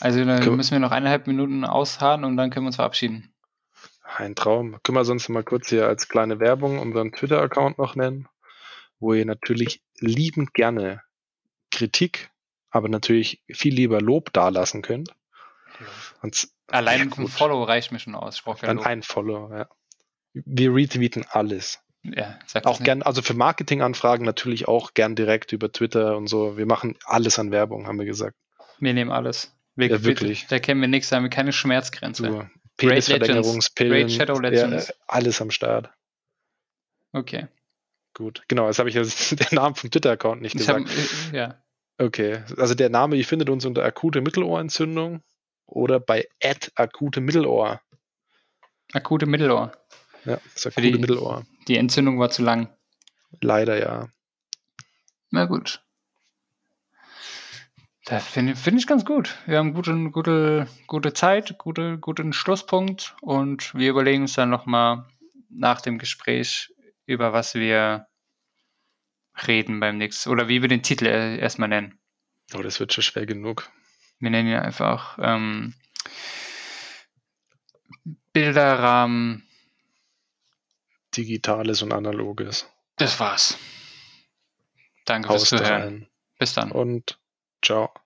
[SPEAKER 2] Also dann können müssen wir noch eineinhalb Minuten ausharren und dann können wir uns verabschieden.
[SPEAKER 1] Ein Traum. Können wir sonst mal kurz hier als kleine Werbung unseren Twitter-Account noch nennen, wo ihr natürlich liebend gerne Kritik, aber natürlich viel lieber Lob dalassen könnt.
[SPEAKER 2] Und, Allein ja, ein Follow reicht mir schon aus. Ich
[SPEAKER 1] Dann ein Follow, ja wir retweeten alles.
[SPEAKER 2] Ja,
[SPEAKER 1] sag auch gern, also für Marketinganfragen natürlich auch gern direkt über Twitter und so. Wir machen alles an Werbung, haben wir gesagt.
[SPEAKER 2] Wir nehmen alles. Wir,
[SPEAKER 1] ja, wirklich.
[SPEAKER 2] Wir, da kennen wir nichts, da haben wir keine Schmerzgrenze.
[SPEAKER 1] So, Penisverlängerungspillen, ja, alles am Start.
[SPEAKER 2] Okay.
[SPEAKER 1] Gut, genau, jetzt habe ich also den Namen vom Twitter-Account nicht ich gesagt.
[SPEAKER 2] Hab, äh, ja.
[SPEAKER 1] Okay, also der Name, ihr findet uns unter akute Mittelohrentzündung oder bei akute Mittelohr.
[SPEAKER 2] Akute Mittelohr.
[SPEAKER 1] Ja, das ja coole Mittelohr.
[SPEAKER 2] Die Entzündung war zu lang.
[SPEAKER 1] Leider ja.
[SPEAKER 2] Na gut. Das finde find ich ganz gut. Wir haben gute, gute, gute Zeit, gute, guten Schlusspunkt und wir überlegen uns dann nochmal nach dem Gespräch, über was wir reden beim nächsten oder wie wir den Titel erstmal nennen.
[SPEAKER 1] Oh, das wird schon schwer genug.
[SPEAKER 2] Wir nennen ihn einfach ähm, Bilderrahmen.
[SPEAKER 1] Digitales und Analoges.
[SPEAKER 2] Das war's. Danke fürs Zuhören. Bis dann.
[SPEAKER 1] Und ciao.